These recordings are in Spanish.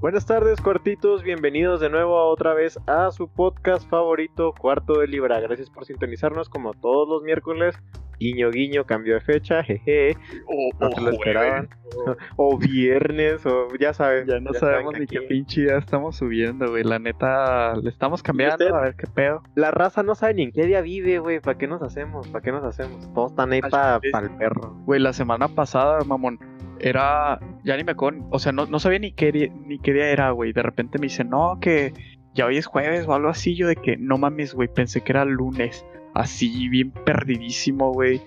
Buenas tardes, cuartitos. Bienvenidos de nuevo a otra vez a su podcast favorito, Cuarto de Libra. Gracias por sintonizarnos como todos los miércoles. Guiño, guiño, cambio de fecha, jeje. O, No o se lo esperaban. jueves, O viernes, o ya saben. Ya no ya sabemos ni qué pinche ya estamos subiendo, güey. La neta, le estamos cambiando, usted? a ver qué pedo. La raza no sabe ni en qué día vive, güey. ¿Para qué nos hacemos? ¿Para qué nos hacemos? Todos están ahí para el perro. Güey, la semana pasada, mamón, era. Ya ni me con. O sea, no, no sabía ni qué, día- ni qué día era, güey. De repente me dice, no, que ya hoy es jueves o algo así. Yo de que, no mames, güey, pensé que era lunes. Así, bien perdidísimo, güey.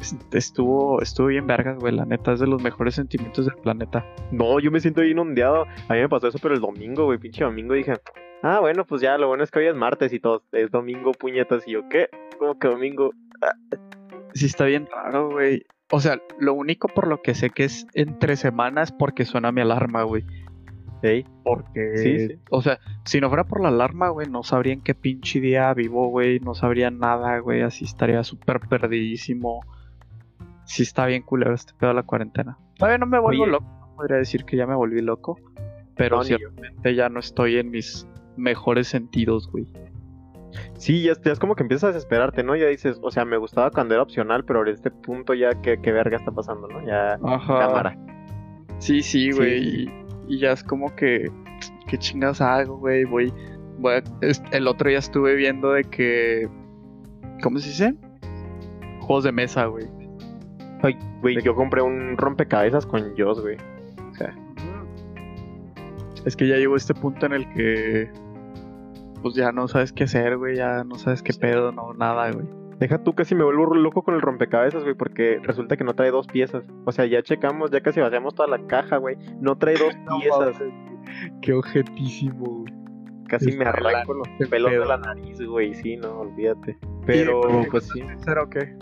Es- Estuvo, estuvo bien vergas, güey. La neta, es de los mejores sentimientos del planeta. No, yo me siento bien ondeado. A mí me pasó eso, pero el domingo, güey, pinche domingo dije, ah, bueno, pues ya, lo bueno es que hoy es martes y todo. Es domingo, puñetas. Y yo, ¿qué? ¿Cómo que domingo? Sí, está bien raro, güey. O sea, lo único por lo que sé que es entre semanas porque suena mi alarma, güey. Ey, Porque, Sí, sí. o sea, si no fuera por la alarma, güey, no sabría en qué pinche día vivo, güey. No sabría nada, güey. Así estaría súper perdidísimo. Sí está bien culero este pedo de la cuarentena. Todavía no me vuelvo Oye. loco. No podría decir que ya me volví loco. Pero No, ciertamente ya no estoy en mis mejores sentidos, güey. Sí, ya, ya es como que empiezas a desesperarte, ¿no? Ya dices, o sea, me gustaba cuando era opcional, pero en este punto ya, ¿qué, qué verga está pasando, no? Ya, Ajá. cámara. Sí, sí, güey. sí. Y, y ya es como que, ¿qué chingas hago, güey? Voy, voy a- es- el otro día estuve viendo de que, ¿cómo se dice? Juegos de mesa, güey. Ay, güey, yo compré un rompecabezas con Joss, güey. O sea, Es que ya llegó este punto en el que, pues ya no sabes qué hacer, güey. Ya no sabes qué pedo, no, nada, güey. deja tú casi me vuelvo loco con el rompecabezas, güey, porque resulta que no trae dos piezas. O sea, ya checamos, ya casi vaciamos toda la caja, güey. No trae dos No piezas. Qué objetísimo, güey. Casi me arranco los pelos de la nariz, güey. Sí, no, olvídate. Pero, ¿Y, pues sí. ¿Pero qué?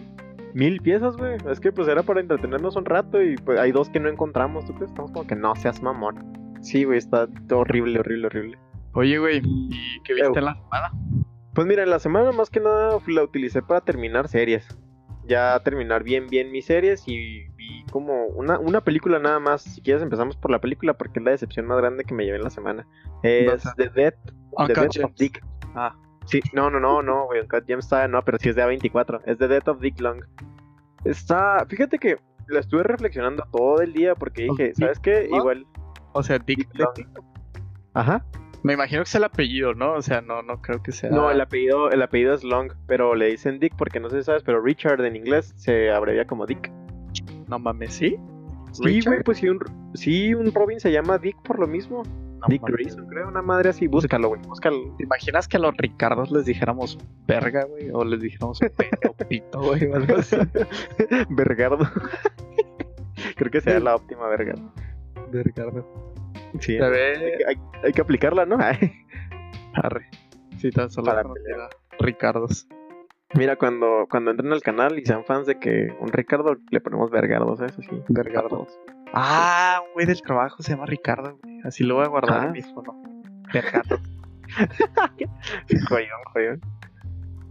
Mil piezas, güey. Es que pues era para entretenernos un rato y pues hay dos que no encontramos. ¿Tú crees? Estamos como que no seas mamón. Sí, güey, está horrible, horrible, horrible. Oye, güey, ¿y qué viste en la semana? Pues mira, en la semana más que nada la utilicé para terminar series. Ya terminar bien, bien mis series y vi como una, una película nada más. Si quieres empezamos por la película porque es la decepción más grande que me llevé en la semana. Es The Death, The Death of. Dick. Ah, Sí, no, no, no, no, güey, Uncut Gems está, no, pero sí es de A24, es The Death of Dick Long. Está, fíjate que la estuve reflexionando todo el día porque dije, Dick ¿sabes qué? Igual, o sea, Dick Dick Long. ajá. Me imagino que es el apellido, ¿no? O sea, no, no creo que sea. No, el apellido, el apellido es Long, pero le dicen Dick porque no sé si sabes, pero Richard en inglés se abrevia como Dick. No mames, ¿sí? Sí, güey, pues sí un, sí, un Robin se llama Dick por lo mismo. No Dick. Grayson, creo, una madre así. Búscalo, güey, búscalo. ¿Te imaginas que a los Ricardos les dijéramos verga, güey? O les dijéramos pene o pito, güey, o algo así. Vergardo. creo que sea la óptima Vergardo. Ricardo. Sí, hay, hay- hay que aplicarla, ¿no? Arre. Sí, tan solo Para Ricardos. Mira, cuando, cuando entren al canal y sean fans de que un Ricardo le ponemos Vergardos, eso sí. Vergardos. Ah, un güey del trabajo se llama Ricardo, güey. Así lo voy a guardar Ah. en mi fono. Vergardo. Joyón, joyón.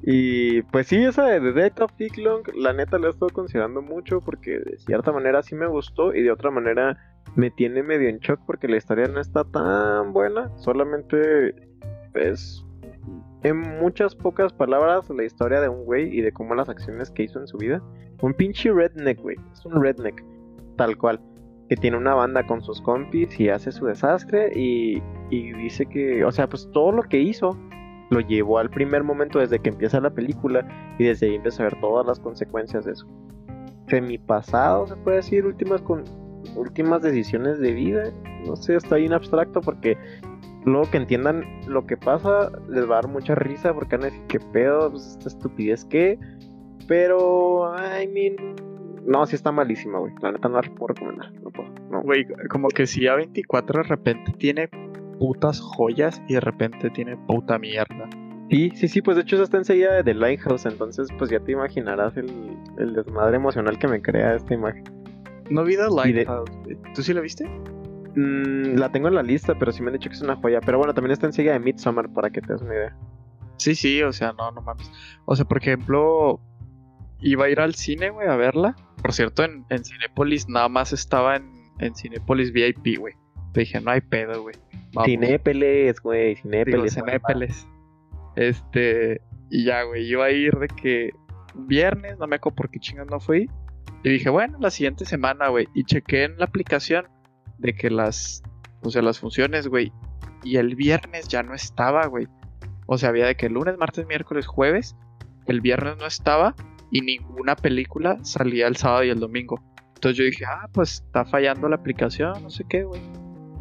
Y pues sí, esa de The Death of Dick Long, la neta la he estado considerando mucho porque de cierta manera sí me gustó y de otra manera me tiene medio en shock porque la historia no está tan buena. Solamente es en muchas pocas palabras la historia de un güey y de cómo las acciones que hizo en su vida. Un pinche redneck, güey. Es un redneck, tal cual. Que tiene una banda con sus compis y hace su desastre y, y dice que, o sea, pues todo lo que hizo lo llevó al primer momento desde que empieza la película y desde ahí empieza a ver todas las consecuencias de eso. mi pasado, se puede decir, últimas con últimas decisiones de vida. No sé, está bien abstracto porque luego que entiendan lo que pasa les va a dar mucha risa porque van a decir qué pedo, pues, esta estupidez que. Pero, I mean, no, sí está malísima, güey. La neta no la puedo recomendar. No puedo. No. Güey, como que si A24 de repente tiene putas joyas y de repente tiene puta mierda. Sí, sí, sí, pues de hecho eso está enseguida de The Lighthouse, entonces pues ya te imaginarás el, el desmadre emocional que me crea esta imagen. No vi The de- Lighthouse. ¿Tú sí la viste? Mm, la tengo en la lista, pero sí me han dicho que es una joya. Pero bueno, también está enseguida de Midsommar para que te des una idea. Sí, sí, o sea, no, no mames. O sea, por ejemplo, iba a ir al cine, güey, a verla. Por cierto, en, en Cinépolis nada más estaba en, en Cinépolis VIP, güey. Te dije, no hay pedo, güey. Cinépeles, güey, Digo, cinépeles. Cinépeles. Este, y ya, güey, iba a ir de que viernes, no me acuerdo por qué chingas no fui. Y dije, bueno, la siguiente semana, güey. Y chequé en la aplicación de que las, o sea, las funciones, güey. Y el viernes ya no estaba, güey. O sea, había de que lunes, martes, miércoles, jueves. El viernes no estaba y ninguna película salía el sábado y el domingo. Entonces yo dije, ah, pues está fallando la aplicación, no sé qué, güey.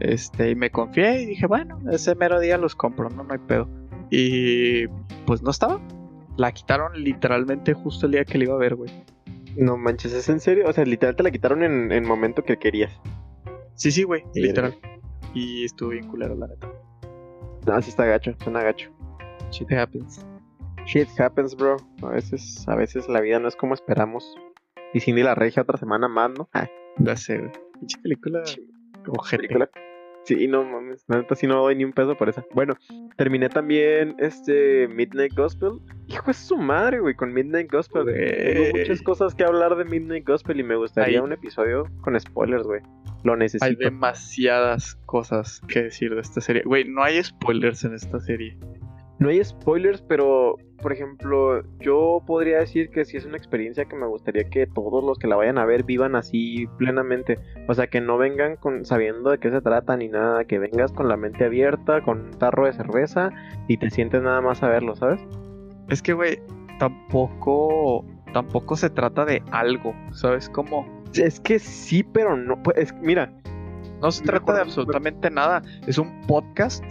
Este, y me confié y dije, bueno, ese mero día los compro, no, no hay pedo. Y pues no estaba. La quitaron literalmente justo el día que la iba a ver, güey. No manches, ¿es en serio? O sea, literal te la quitaron en el momento que querías. Sí, sí, güey, Sí, literal. Y estuve bien culero, la neta. No, sí está gacho, suena gacho. Shit happens. Shit happens, bro. A veces, a veces la vida no es como esperamos. Y Cindy la regia otra semana más, ¿no? Ah, Ya sé, güey. Pinche película. Ojete. película. Sí, no mames. Neta sí no doy ni un peso por esa. Bueno, terminé también este Midnight Gospel. Hijo de su madre, güey, con Midnight Gospel. Tengo muchas cosas que hablar de Midnight Gospel y me gustaría Ahí. un episodio con spoilers, güey. Lo Hay necesito. demasiadas cosas que decir de esta serie. Güey, no hay spoilers en esta serie. No hay spoilers, pero por ejemplo, yo podría decir que sí es una experiencia que me gustaría que todos los que la vayan a ver vivan así plenamente. O sea, que no vengan con sabiendo de qué se trata ni nada, que vengas con la mente abierta, con un tarro de cerveza y te sientes nada más a verlo, ¿sabes? Es que, güey, tampoco. Tampoco se trata de algo. ¿Sabes cómo? Es que sí, pero no. Pues, es- mira. No se trata de absolutamente nada. Es un podcast.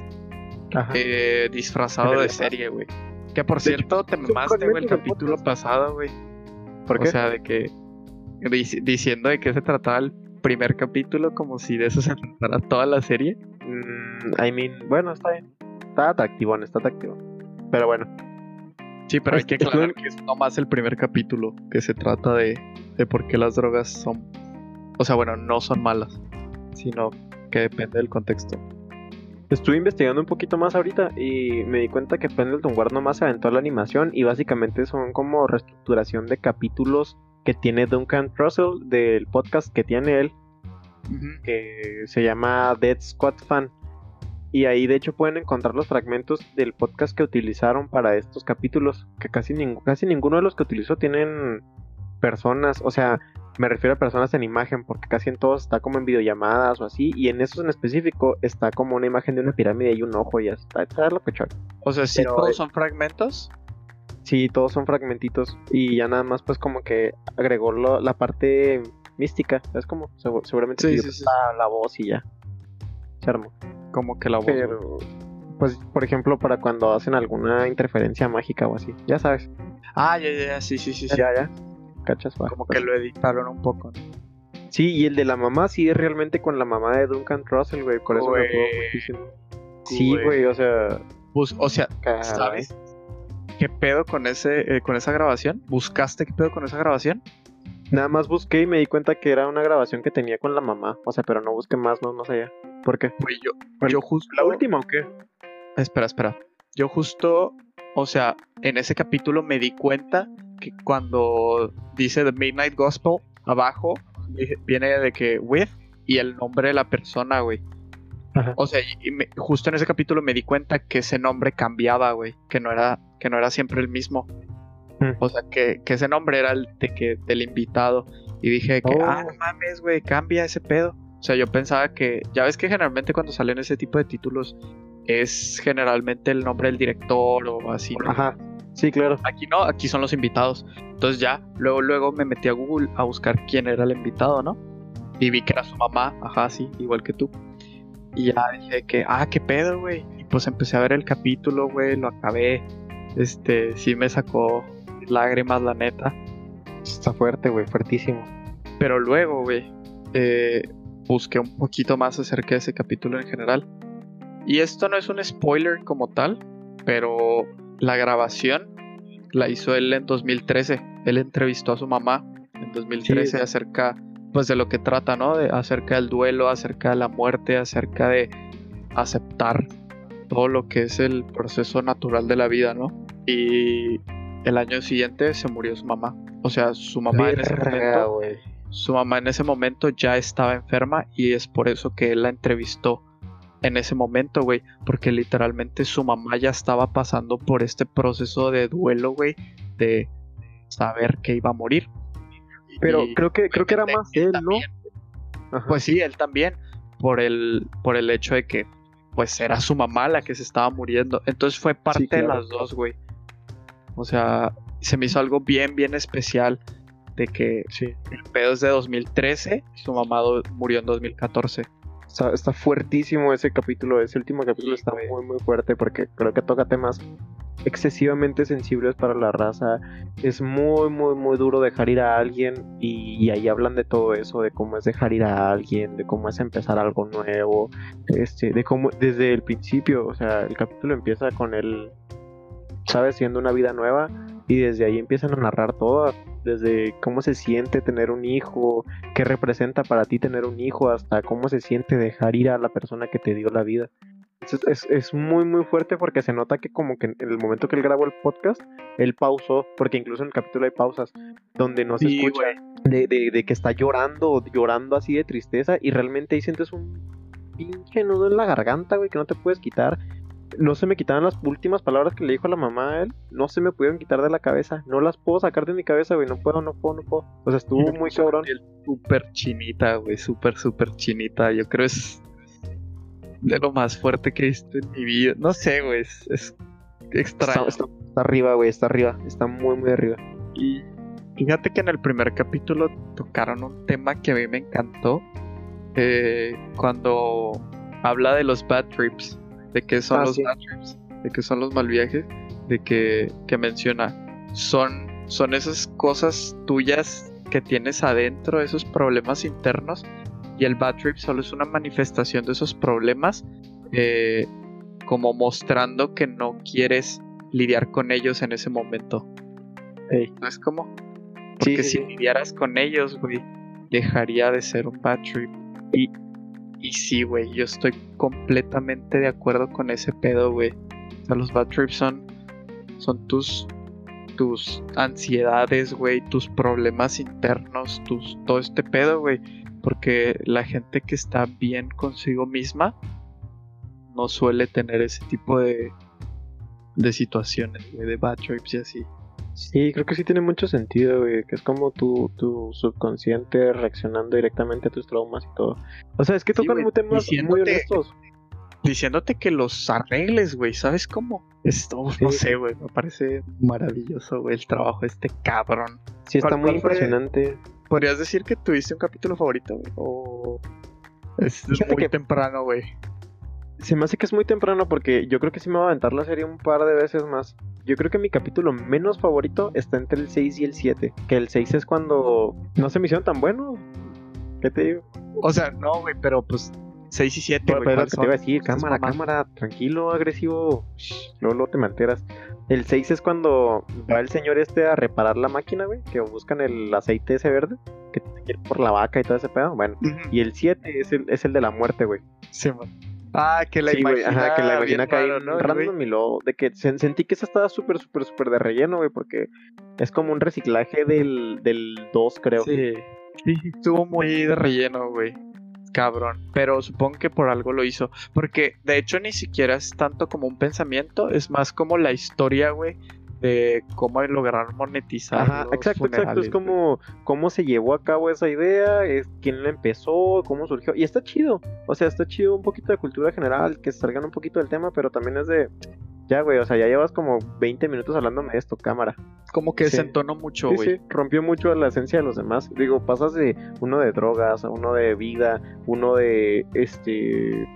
Eh, disfrazado de serie, güey. Que por De cierto, te mamaste, güey, el capítulo podcast. pasado, güey. ¿Por O sea, de que. dic- diciendo de qué se trataba el primer capítulo, como si de eso se tratara toda la serie. Mm, I mean, bueno, está bien. Está atractivo, está atractivo. Pero bueno. Sí, pero hay que Este, aclarar que es nomás el primer capítulo, que se trata de, de por qué las drogas son. O sea, bueno, no son malas, sino que depende del contexto. Estuve investigando un poquito más ahorita y me di cuenta que Pendleton Ward nomás se aventó la animación y básicamente son como reestructuración de capítulos que tiene Duncan Trussell del podcast que tiene él, que se llama Dead Squad Fan. Y ahí de hecho pueden encontrar los fragmentos del podcast que utilizaron para estos capítulos, que casi, ning- casi ninguno de los que utilizó tienen personas, o sea, me refiero a personas en imagen, porque casi en todos está como en videollamadas o así, y en esos en específico está como una imagen de una pirámide y un ojo y ya está, está lo que O sea, si Pero, todos eh, son fragmentos. Sí, todos son fragmentitos y ya nada más pues como que agregó lo- la parte mística, es como Segu- seguramente Sí, sí, sí. La, la voz y ya. Se armó. Como que la voz. Pero, pues, por ejemplo, para cuando hacen alguna interferencia mágica o así, ya sabes. Ah, ya, ya, sí, sí, sí. sí. Ya, ya. Cachas, va. Como que lo editaron un poco. ¿no? Sí, y el de la mamá sí es realmente con la mamá de Duncan Trussell, güey. Por eso me Güey. muchísimo. Sí, Güey. o sea. Bus- o sea, caray. ¿sabes qué pedo con ese eh, con esa grabación? ¿Buscaste qué pedo con esa grabación? Nada más busqué y me di cuenta que era una grabación que tenía con la mamá. O sea, pero no busqué más, no, no sé ya. ¿Por qué? Güey, yo, Bueno, yo justo. ¿La última o qué? Espera, espera. Yo justo, o sea, en ese capítulo me di cuenta que cuando dice The Midnight Gospel, abajo vi- viene de que with y el nombre de la persona, güey. Ajá. O sea, y- y me- justo en ese capítulo me di cuenta que ese nombre cambiaba, güey, que no era que no era siempre el mismo. Mm. O sea, que, que ese nombre era el de que del invitado y dije que Oh. ah, no mames, güey, cambia ese pedo. O sea, yo pensaba que ya ves que generalmente cuando salen ese tipo de títulos es generalmente el nombre del director o así. ¿no? Ajá. Sí, claro. Aquí no, aquí son los invitados. Entonces ya, luego, luego me metí a Google a buscar quién era el invitado, ¿no? Y vi que era su mamá, ajá, sí, igual que tú. Y ya dije que, ah, qué pedo, güey. Y pues empecé a ver el capítulo, güey, lo acabé. Este, sí me sacó lágrimas, la neta. Está fuerte, güey, fuertísimo. Pero luego, güey, eh, busqué un poquito más acerca de ese capítulo en general. Y esto no es un spoiler como tal, pero la grabación la hizo él en 2013. Él entrevistó a su mamá en 2013 Sí. acerca pues de lo que trata, ¿no? De, acerca del duelo, acerca de la muerte, acerca de aceptar todo lo que es el proceso natural de la vida, ¿no? Y el año siguiente se murió su mamá. O sea, su mamá en ese Verga, momento güey. su mamá en ese momento ya estaba enferma y es por eso que él la entrevistó en ese momento, güey, porque literalmente su mamá ya estaba pasando por este proceso de duelo, güey, de saber que iba a morir. Pero creo que creo que era más él, ¿no? Pues sí, él también por el por el hecho de que pues era su mamá la que se estaba muriendo. Entonces fue parte de las dos, güey. O sea, se me hizo algo bien bien especial de que sí. el pedo es de 2013 y su mamá murió en 2014. Está, fuertísimo ese capítulo, ese último capítulo está muy muy fuerte porque creo que toca temas excesivamente sensibles para la raza. Es muy, muy, muy duro dejar ir a alguien y, ahí hablan de todo eso, de cómo es dejar ir a alguien, de cómo es empezar algo nuevo, este, de cómo desde el principio, o sea, el capítulo empieza con él, ¿sabes? Siendo una vida nueva y desde ahí empiezan a narrar todo, desde cómo se siente tener un hijo, qué representa para ti tener un hijo, hasta cómo se siente dejar ir a la persona que te dio la vida. Es, es, muy muy fuerte porque se nota que como que en el momento que él grabó el podcast, él pausó, porque incluso en el capítulo hay pausas donde no se escucha de, de, que está llorando, llorando así de tristeza y realmente ahí sientes un pinche nudo en la garganta, güey, que no te puedes quitar no se me quitaban las últimas palabras que le dijo a la mamá a él, no se me pudieron quitar de la cabeza, no las puedo sacar de mi cabeza, güey, no puedo, no puedo, no puedo. O sea, estuvo muy cabrón. Súper chinita, güey, súper, súper chinita. Yo creo es de lo más fuerte que he visto en mi vida. No sé, güey, es, extraño. Está, arriba, güey, está arriba, está muy, muy arriba. Y fíjate que en el primer capítulo tocaron un tema que a mí me encantó. Eh, cuando habla de los bad trips de qué son ah, los de qué son los mal viajes, de que, que menciona, son, son esas cosas tuyas que tienes adentro, esos problemas internos, y el bad trip solo es una manifestación de esos problemas, eh, como mostrando que no quieres lidiar con ellos en ese momento. ¿No es como? Porque si lidiaras con ellos, güey, dejaría de ser un bad trip. Y y sí, güey, yo estoy completamente de acuerdo con ese pedo, güey. O sea, los bad trips son, son tus, tus ansiedades, güey, tus problemas internos, tus, todo este pedo, güey. Porque la gente que está bien consigo misma no suele tener ese tipo de, de situaciones, güey, de bad trips y así. Sí, creo que sí tiene mucho sentido, güey, que es como tu, tu subconsciente reaccionando directamente a tus traumas y todo. O sea, es que tocan temas muy honestos. Diciéndote que los arregles, güey, ¿sabes cómo? Esto, no sé, güey, me parece maravilloso, güey, el trabajo de este cabrón. Sí, está muy impresionante. ¿Podrías decir que tuviste un capítulo favorito, güey? O es muy temprano, güey. Se me hace que es muy temprano porque yo creo que sí me va a aventar la serie un par de veces más. Yo creo que mi capítulo menos favorito está entre el 6 y el 7. Que el 6 es cuando no se me hicieron tan bueno. ¿Qué te digo? O sea, no, güey, pero pues 6 y 7, güey. Pero, que te iba a decir, cámara, cámara, tranquilo, agresivo. Luego, luego te me alteras. El 6 es cuando va el señor este a reparar la máquina, güey. Que buscan el aceite ese verde. Que tiene que ir por la vaca y todo ese pedo. Bueno, y el 7 es el, es el de la muerte, güey. Sí. Ah, que la imagina, ajá, que la imagina ¿no, random y luego de que sentí que esa estaba súper, súper, súper de relleno, güey, porque es como un reciclaje del, del 2, creo. Sí, sí, estuvo muy de relleno, güey. Cabrón, pero supongo que por algo lo hizo. Porque de hecho ni siquiera es tanto como un pensamiento, es más como la historia, güey, de cómo lograr monetizar. Ajá, exacto, exacto. Es como cómo se llevó a cabo esa idea, es quién la empezó, cómo surgió. Y está chido. O sea, está chido un poquito de cultura general, que salgan un poquito del tema, pero también es de. Ya, güey, o sea, ya llevas como 20 minutos hablándome de esto, cámara. Como que se entonó mucho, güey. Sí, sí, rompió mucho la esencia de los demás. Digo, pasas de uno de drogas, a uno de vida, uno de este.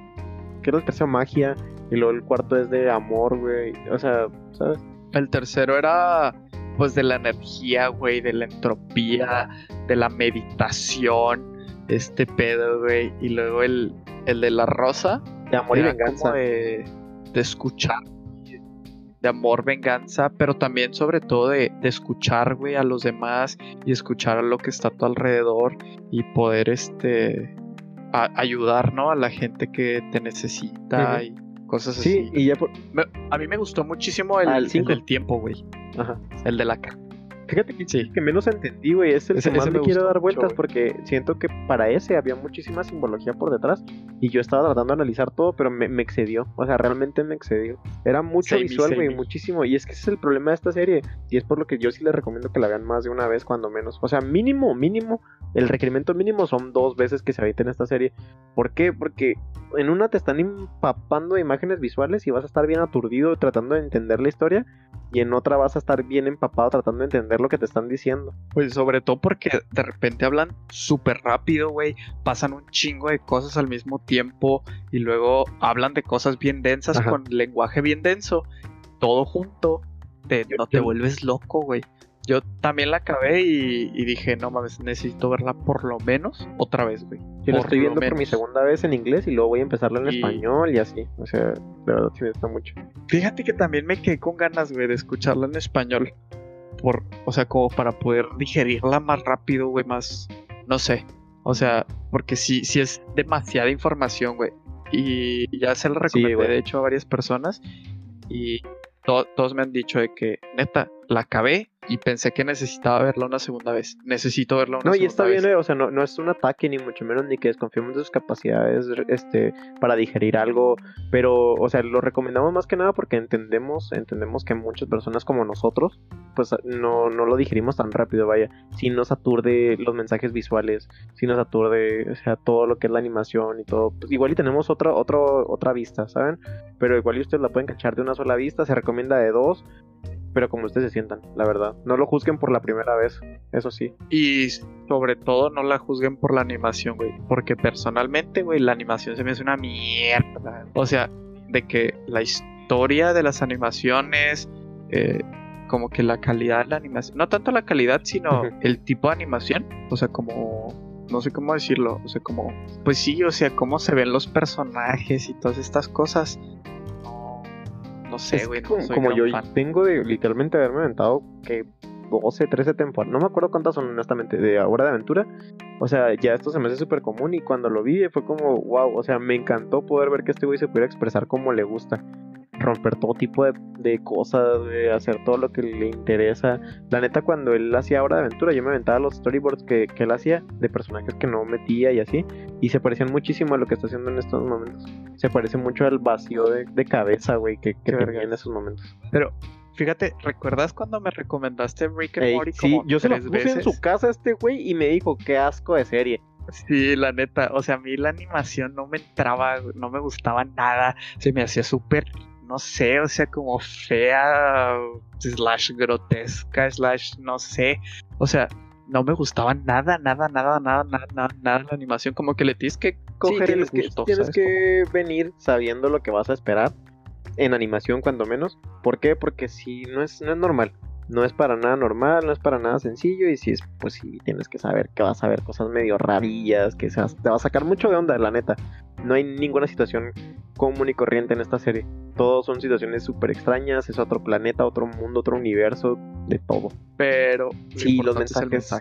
¿Qué era el tercero? Magia. Y luego el cuarto es de amor, güey. O sea, ¿sabes? El tercero era pues de la energía, güey, de la entropía, de la meditación, este pedo, güey. Y luego el, el de la rosa. De amor y venganza. De, de, escuchar. De amor, venganza, pero también sobre todo de, de escuchar, güey, a los demás y escuchar a lo que está a tu alrededor y poder, este, ayudar, ¿no? A la gente que te necesita y cosas así. Sí, y ya por... a mí me gustó muchísimo el, ah, el, del tiempo, güey. Ajá. El de la K. Fíjate que, sí. que menos entendí, güey. Es el que más me, quiero dar vueltas porque siento que para ese había muchísima simbología por detrás y yo estaba tratando de analizar todo, pero me, excedió. O sea, realmente me excedió. Era mucho visual, güey, muchísimo. Y es que ese es el problema de esta serie. Y es por lo que yo sí les recomiendo que la vean más de una vez, cuando menos. O sea, mínimo, mínimo, el requerimiento mínimo son dos veces que se habiten esta serie. ¿Por qué? Porque en una te están empapando de imágenes visuales y vas a estar bien aturdido tratando de entender la historia y en otra vas a estar bien empapado tratando de entender lo que te están diciendo. Pues sobre todo porque de repente hablan súper rápido, güey, pasan un chingo de cosas al mismo tiempo y luego hablan de cosas bien densas con lenguaje bien denso, todo junto, te, no te vuelves loco, güey. Yo también la acabé y, dije, no mames, necesito verla por lo menos otra vez, güey. Yo la estoy viendo por mi segunda vez en inglés y luego voy a empezarla en español y así. O sea, de verdad sí me gusta mucho. Fíjate que también me quedé con ganas, güey, de escucharla en español. Por, o sea, como para poder digerirla más rápido, güey, más, no sé. O sea, porque sí, sí es demasiada información, güey. Y ya se la recomendé, de hecho, a varias personas. Y todos me han dicho de que, neta, la acabé y pensé que necesitaba verla una segunda vez. Necesito verla una no, segunda vez. No, y está bien, eh, o sea, no, no, es un ataque ni mucho menos ni que desconfiemos de sus capacidades este, para digerir algo, pero, o sea, lo recomendamos más que nada porque entendemos, entendemos que muchas personas como nosotros, pues no, no lo digerimos tan rápido, vaya. Si nos aturde los mensajes visuales, si nos aturde, o sea, todo lo que es la animación y todo. Pues igual y tenemos otra, otra, otra vista, ¿saben? Pero igual y ustedes la pueden cachar de una sola vista, se recomienda de dos pero como ustedes se sientan, la verdad. No lo juzguen por la primera vez, eso sí. Y sobre todo no la juzguen por la animación, güey. Porque personalmente, güey, la animación se me hace una mierda. O sea, de que la historia de las animaciones, eh, como que la calidad de la animación, no tanto la calidad, sino el tipo de animación. O sea, como no sé cómo decirlo, o sea, como, pues sí, o sea, cómo se ven los personajes y todas estas cosas no sé, güey. como, yo tengo de literalmente haberme aventado que 12, 13 temporadas, no me acuerdo cuántas son honestamente, de Hora de Aventura. O sea, ya esto se me hace súper común y cuando lo vi fue como, wow, o sea, me encantó poder ver que este güey se pudiera expresar como le gusta romper todo tipo de, cosas, de hacer todo lo que le interesa. La neta, cuando él hacía Hora de Aventura, yo me aventaba los storyboards que, él hacía de personajes que no metía y así, y se parecían muchísimo a lo que está haciendo en estos momentos. Se parece mucho al vacío de, cabeza, güey, que, que tenía en esos momentos. Pero Fíjate, ¿recuerdas cuando me recomendaste Rick and Morty? Sí, yo se lo puse en su casa a este güey y me dijo, qué asco de serie. Sí, la neta, o sea, a mí la animación no me entraba, no me gustaba nada, se me hacía súper no sé, o sea, como fea, slash grotesca, slash, no sé. O sea, no me gustaba nada, nada, nada, nada, nada, nada, nada la animación. Como que le tienes que coger el gusto. Que, tienes que venir sabiendo lo que vas a esperar en animación, cuando menos. ¿Por qué? Porque si no es, no es normal. No es para nada normal, no es para nada sencillo. Y si es, pues sí, tienes que saber que vas a ver cosas medio rarillas, que te va a sacar mucho de onda, la neta. No hay ninguna situación común y corriente en esta serie. Todos son situaciones súper extrañas, es otro planeta, otro mundo, otro universo, de todo. Pero sí, los mensajes,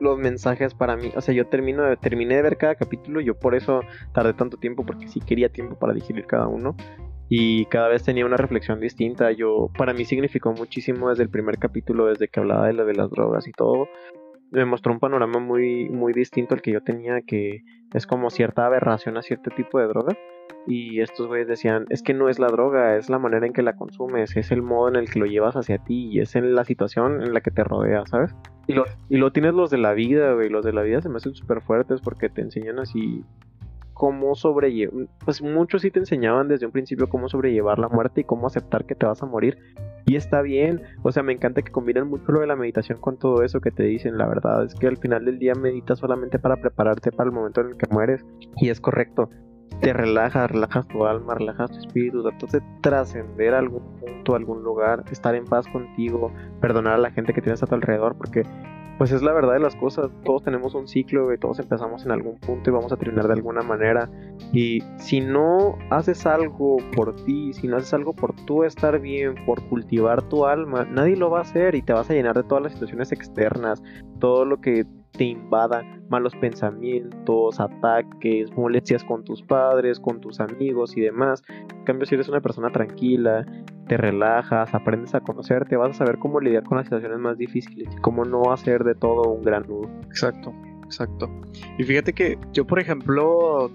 los mensajes para mí, o sea, yo termino de, terminé de ver cada capítulo, yo por eso tardé tanto tiempo porque sí quería tiempo para digerir cada uno y cada vez tenía una reflexión distinta. Yo para mí significó muchísimo desde el primer capítulo, desde que hablaba de lo de las drogas y todo. Me mostró un panorama muy muy distinto al que yo tenía que es como cierta aberración a cierto tipo de droga y estos güeyes decían, es que no es la droga, es la manera en que la consumes, es el modo en el que lo llevas hacia ti y es en la situación en la que te rodea, ¿sabes? Y lo, y lo tienes los de la vida, güey, los de la vida se me hacen súper fuertes porque te enseñan así cómo sobrellevar, pues muchos sí te enseñaban desde un principio cómo sobrellevar la muerte y cómo aceptar que te vas a morir. Y está bien, o sea, me encanta que combinan mucho lo de la meditación con todo eso que te dicen. La verdad es que al final del día meditas solamente para prepararte para el momento en el que mueres. Y es correcto te relajas, relajas tu alma, relajas tu espíritu, tratas de trascender algún punto, algún lugar, estar en paz contigo, perdonar a la gente que tienes a tu alrededor, porque pues es la verdad de las cosas, todos tenemos un ciclo, y todos empezamos en algún punto y vamos a terminar de alguna manera. Y si no haces algo por ti, si no haces algo por tú estar bien, por cultivar tu alma, nadie lo va a hacer y te vas a llenar de todas las situaciones externas, todo lo que te invada malos pensamientos, ataques, molestias con tus padres, con tus amigos y demás. En cambio, si eres una persona tranquila, te relajas, aprendes a conocerte, vas a saber cómo lidiar con las situaciones más difíciles, cómo no hacer de todo un gran nudo. Exacto, exacto. Y fíjate que yo, por ejemplo,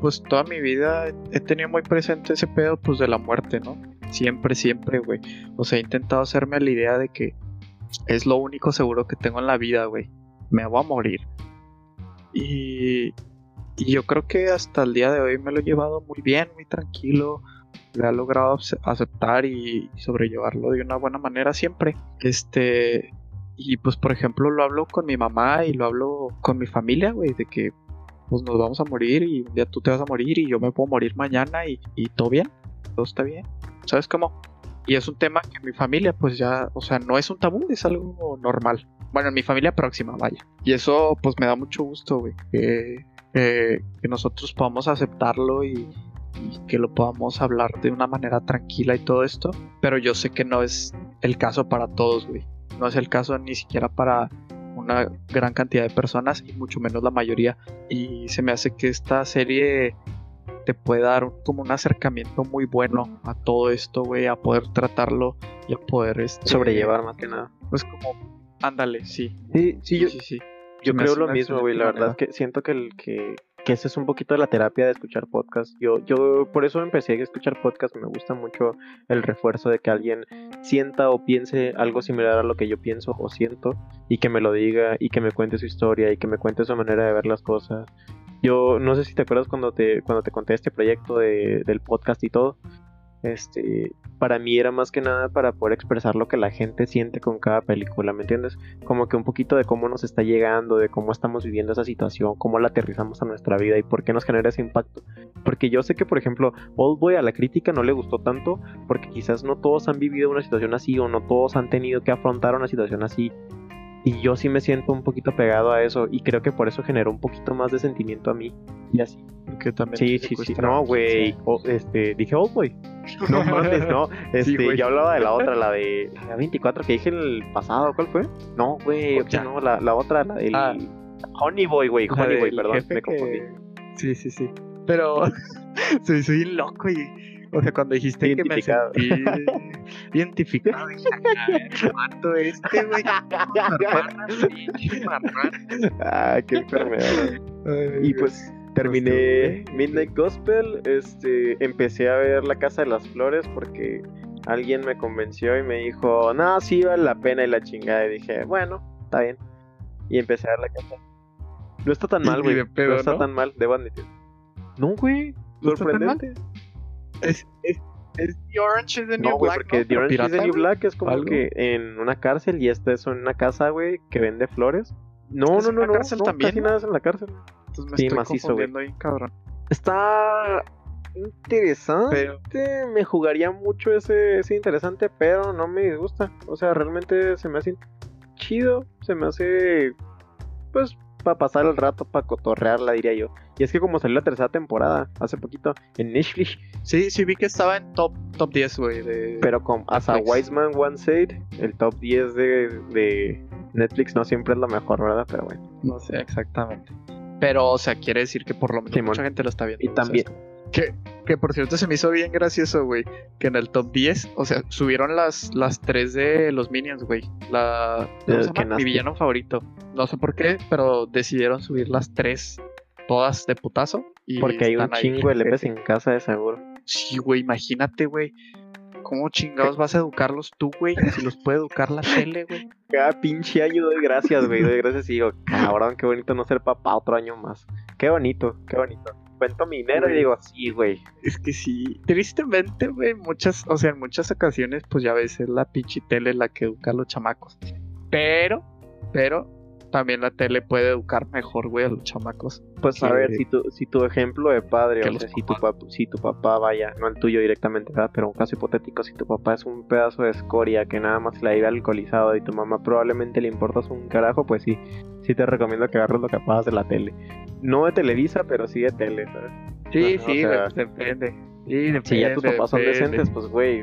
pues toda mi vida he tenido muy presente ese pedo pues de la muerte, ¿no? Siempre, siempre, güey. O sea, he intentado hacerme la idea de que es lo único seguro que tengo en la vida, güey. Me voy a morir. Y, y yo creo que hasta el día de hoy me lo he llevado muy bien, muy tranquilo le ha logrado aceptar y sobrellevarlo de una buena manera siempre. Este, y pues por ejemplo lo hablo con mi mamá y lo hablo con mi familia, güey, de que pues nos vamos a morir y un día tú te vas a morir y yo me puedo morir mañana y, y todo bien, todo está bien. ¿Sabes cómo? Y es un tema que mi familia pues ya, o sea, no es un tabú, es algo normal. Bueno, en mi familia próxima, vaya. Y eso pues me da mucho gusto, güey. Que, que nosotros podamos aceptarlo y, y que lo podamos hablar de una manera tranquila y todo esto. Pero yo sé que no es el caso para todos, güey. No es el caso ni siquiera para una gran cantidad de personas y mucho menos la mayoría. Y se me hace que esta serie te puede dar como un acercamiento muy bueno a todo esto, güey, a poder tratarlo y a poder este, sobrellevar más que nada. Pues como, ándale, sí. Sí, sí, yo, sí, sí. yo creo lo mismo, güey. La verdad es que siento que el que que esa es un poquito de la terapia de escuchar podcast. Yo, yo por eso empecé a escuchar podcast, me gusta mucho el refuerzo de que alguien sienta o piense algo similar a lo que yo pienso o siento y que me lo diga y que me cuente su historia y que me cuente su manera de ver las cosas. Yo no sé si te acuerdas cuando te, cuando te conté este proyecto de, del podcast y todo. Este, para mí era más que nada para poder expresar lo que la gente siente con cada película, ¿me entiendes? Como que un poquito de cómo nos está llegando, de cómo estamos viviendo esa situación, cómo la aterrizamos a nuestra vida y por qué nos genera ese impacto. Porque yo sé que, por ejemplo, Old Boy a la crítica no le gustó tanto porque quizás no todos han vivido una situación así o no todos han tenido que afrontar una situación así y yo sí me siento un poquito pegado a eso y creo que por eso generó un poquito más de sentimiento a mí. Y así. Que también sí, sí, sí. No, güey. este, dije Old Boy. No mames, no. Este, yo hablaba de la otra, la de la 24 que dije el pasado. ¿Cuál fue? No, güey. O sea, no, la, la otra, la del ah. Honey Boy, güey. Honey Boy, perdón. Me confundí. Sí, sí, sí. Pero soy, soy loco y o sea, cuando dijiste que me sentí identificado, dije, mato este, güey. ah, qué enfermedad. y pues terminé Midnight Gospel, este, empecé a ver La Casa de las Flores porque alguien me convenció y me dijo, no, sí vale la pena y la chingada. Y dije, bueno, está bien. Y empecé a ver la casa. No está tan mal, güey. No está tan mal, debo admitir. No, güey. Sorprendente. Es, es, es The Orange is the New no, Black. Porque The Orange is the New Black es como que en una cárcel y esta es en una casa, güey, que vende flores. No, no, no, no, cárcel no, también, casi nada es en la cárcel. Entonces me sí, estoy macizo, güey. ahí, cabrón. Está interesante. Pero... Me jugaría mucho ese, ese interesante, pero no me disgusta. O sea, realmente se me hace chido. Se me hace, pues, para pasar el rato, para cotorrearla, diría yo. Y es que como salió la tercera temporada hace poquito en Netflix. Sí, sí vi que estaba en top, top 10, güey. De... Pero con As a Wise Man One Said, el top 10 de, de Netflix no siempre es lo mejor, ¿verdad? Pero bueno. No sé exactamente. Pero, o sea, quiere decir que por lo menos mucha gente lo está viendo. Y también. Que, que por cierto se me hizo bien gracioso, güey. Que en el top 10, o sea, subieron las, las 3 de los Minions, güey. La. Mi villano favorito. No sé por qué, pero decidieron subir las 3 todas de putazo. Y Porque hay un chingo de LPs en casa de seguro. Sí, güey, imagínate, güey. ¿Cómo chingados vas a educarlos tú, güey? Si los puede educar la tele, güey. Cada pinche año doy gracias, güey. Doy gracias y digo, cabrón, qué bonito no ser papá otro año más. Qué bonito, qué bonito. Cuento mi dinero y digo, sí, güey. Es que sí. Tristemente, güey, muchas, o sea, en muchas ocasiones, pues ya ves, es la pinche tele la que educa a los chamacos. Pero, pero, también la tele puede educar mejor, güey, a los chamacos. Pues a ver, si tu, si tu ejemplo de padre, o sea, si tu, papá, si tu papá, vaya, no el tuyo directamente, ¿verdad? Pero un caso hipotético, si tu papá es un pedazo de escoria que nada más la vive alcoholizado y tu mamá probablemente le importas un carajo, pues sí, sí te recomiendo que agarres lo que pagas de la tele. No de Televisa, pero sí de tele, ¿sabes? Sí, sí, depende. Sí, depende. Si ya tus papás son decentes, pues güey,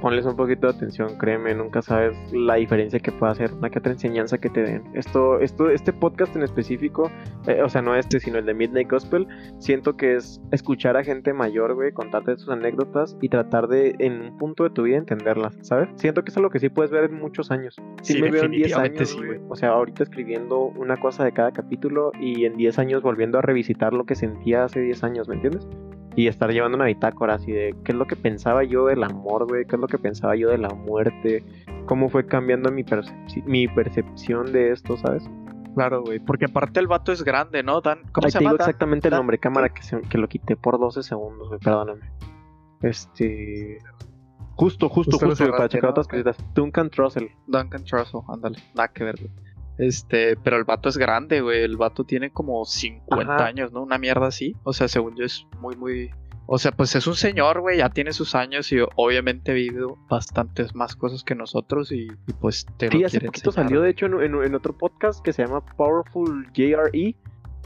ponles un poquito de atención, créeme, nunca sabes la diferencia que puede hacer, una que otra enseñanza que te den. Esto, esto, este podcast en específico, eh, o sea, no este, sino el de Midnight Gospel, siento que es escuchar a gente mayor, güey, contarte sus anécdotas y tratar de, en un punto de tu vida, entenderlas, ¿sabes? Siento que es algo que sí puedes ver en muchos años. Sí, me veo en 10 años, güey. O sea, ahorita escribiendo una cosa de cada capítulo y en 10 años volviendo a revisitar lo que sentía hace 10 años, ¿me entiendes? Y estar llevando una bitácora así de qué es lo que pensaba yo del amor, güey, qué es lo que pensaba yo de la muerte, cómo fue cambiando mi, mi percepción de esto, ¿sabes? Claro, güey, porque aparte el vato es grande, ¿no? Dan, ¿Cómo se te llama? digo exactamente el nombre, cámara, que, que lo quité por 12 segundos, güey, perdóname. Este... Justo, justo, justo, para checar otras cositas. Duncan Trussell. Duncan Trussell, ándale, nada que ver, güey. Este, pero el vato es grande, güey. El vato tiene como 50 años, ¿no? Una mierda así. O sea, según yo es muy, muy. O sea, pues es un señor, güey, ya tiene sus años y obviamente ha vivido bastantes más cosas que nosotros y, pues te sí, hace poquito salió, de hecho, en, otro podcast que se llama Powerful JRE.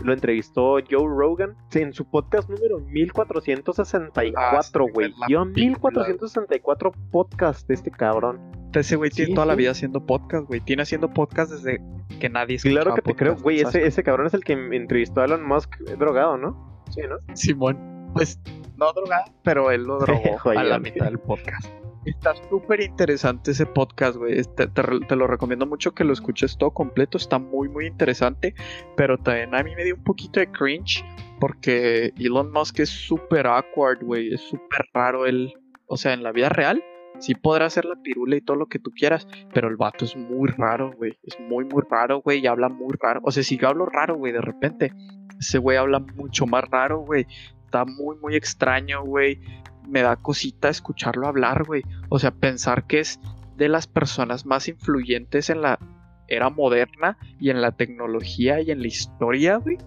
Lo entrevistó Joe Rogan en su podcast número 1464, ah, güey. Yo 1464 podcasts de este cabrón. Ese güey tiene toda la vida haciendo podcast, güey. Tiene haciendo podcast desde que nadie Claro que te creo, güey. Ese, ese cabrón es el que entrevistó a Elon Musk drogado, ¿no? Sí, ¿no? Simón. Pues no drogado, pero él lo drogó a la mitad del podcast. Está súper interesante ese podcast, güey. Te, te, lo recomiendo mucho que lo escuches todo completo. Está muy, muy interesante. Pero también a mí me dio un poquito de cringe. Porque Elon Musk es súper awkward, güey. Es súper raro él. O sea, en la vida real sí podrá hacer la pirula y todo lo que tú quieras, pero el vato es muy raro, güey. Es muy, muy raro, güey, y habla muy raro. O sea, si hablo raro, güey, de repente, ese güey habla mucho más raro, güey. Está muy, muy extraño, güey. Me da cosita escucharlo hablar, güey. O sea, pensar que es de las personas más influyentes en la era moderna y en la tecnología y en la historia, güey.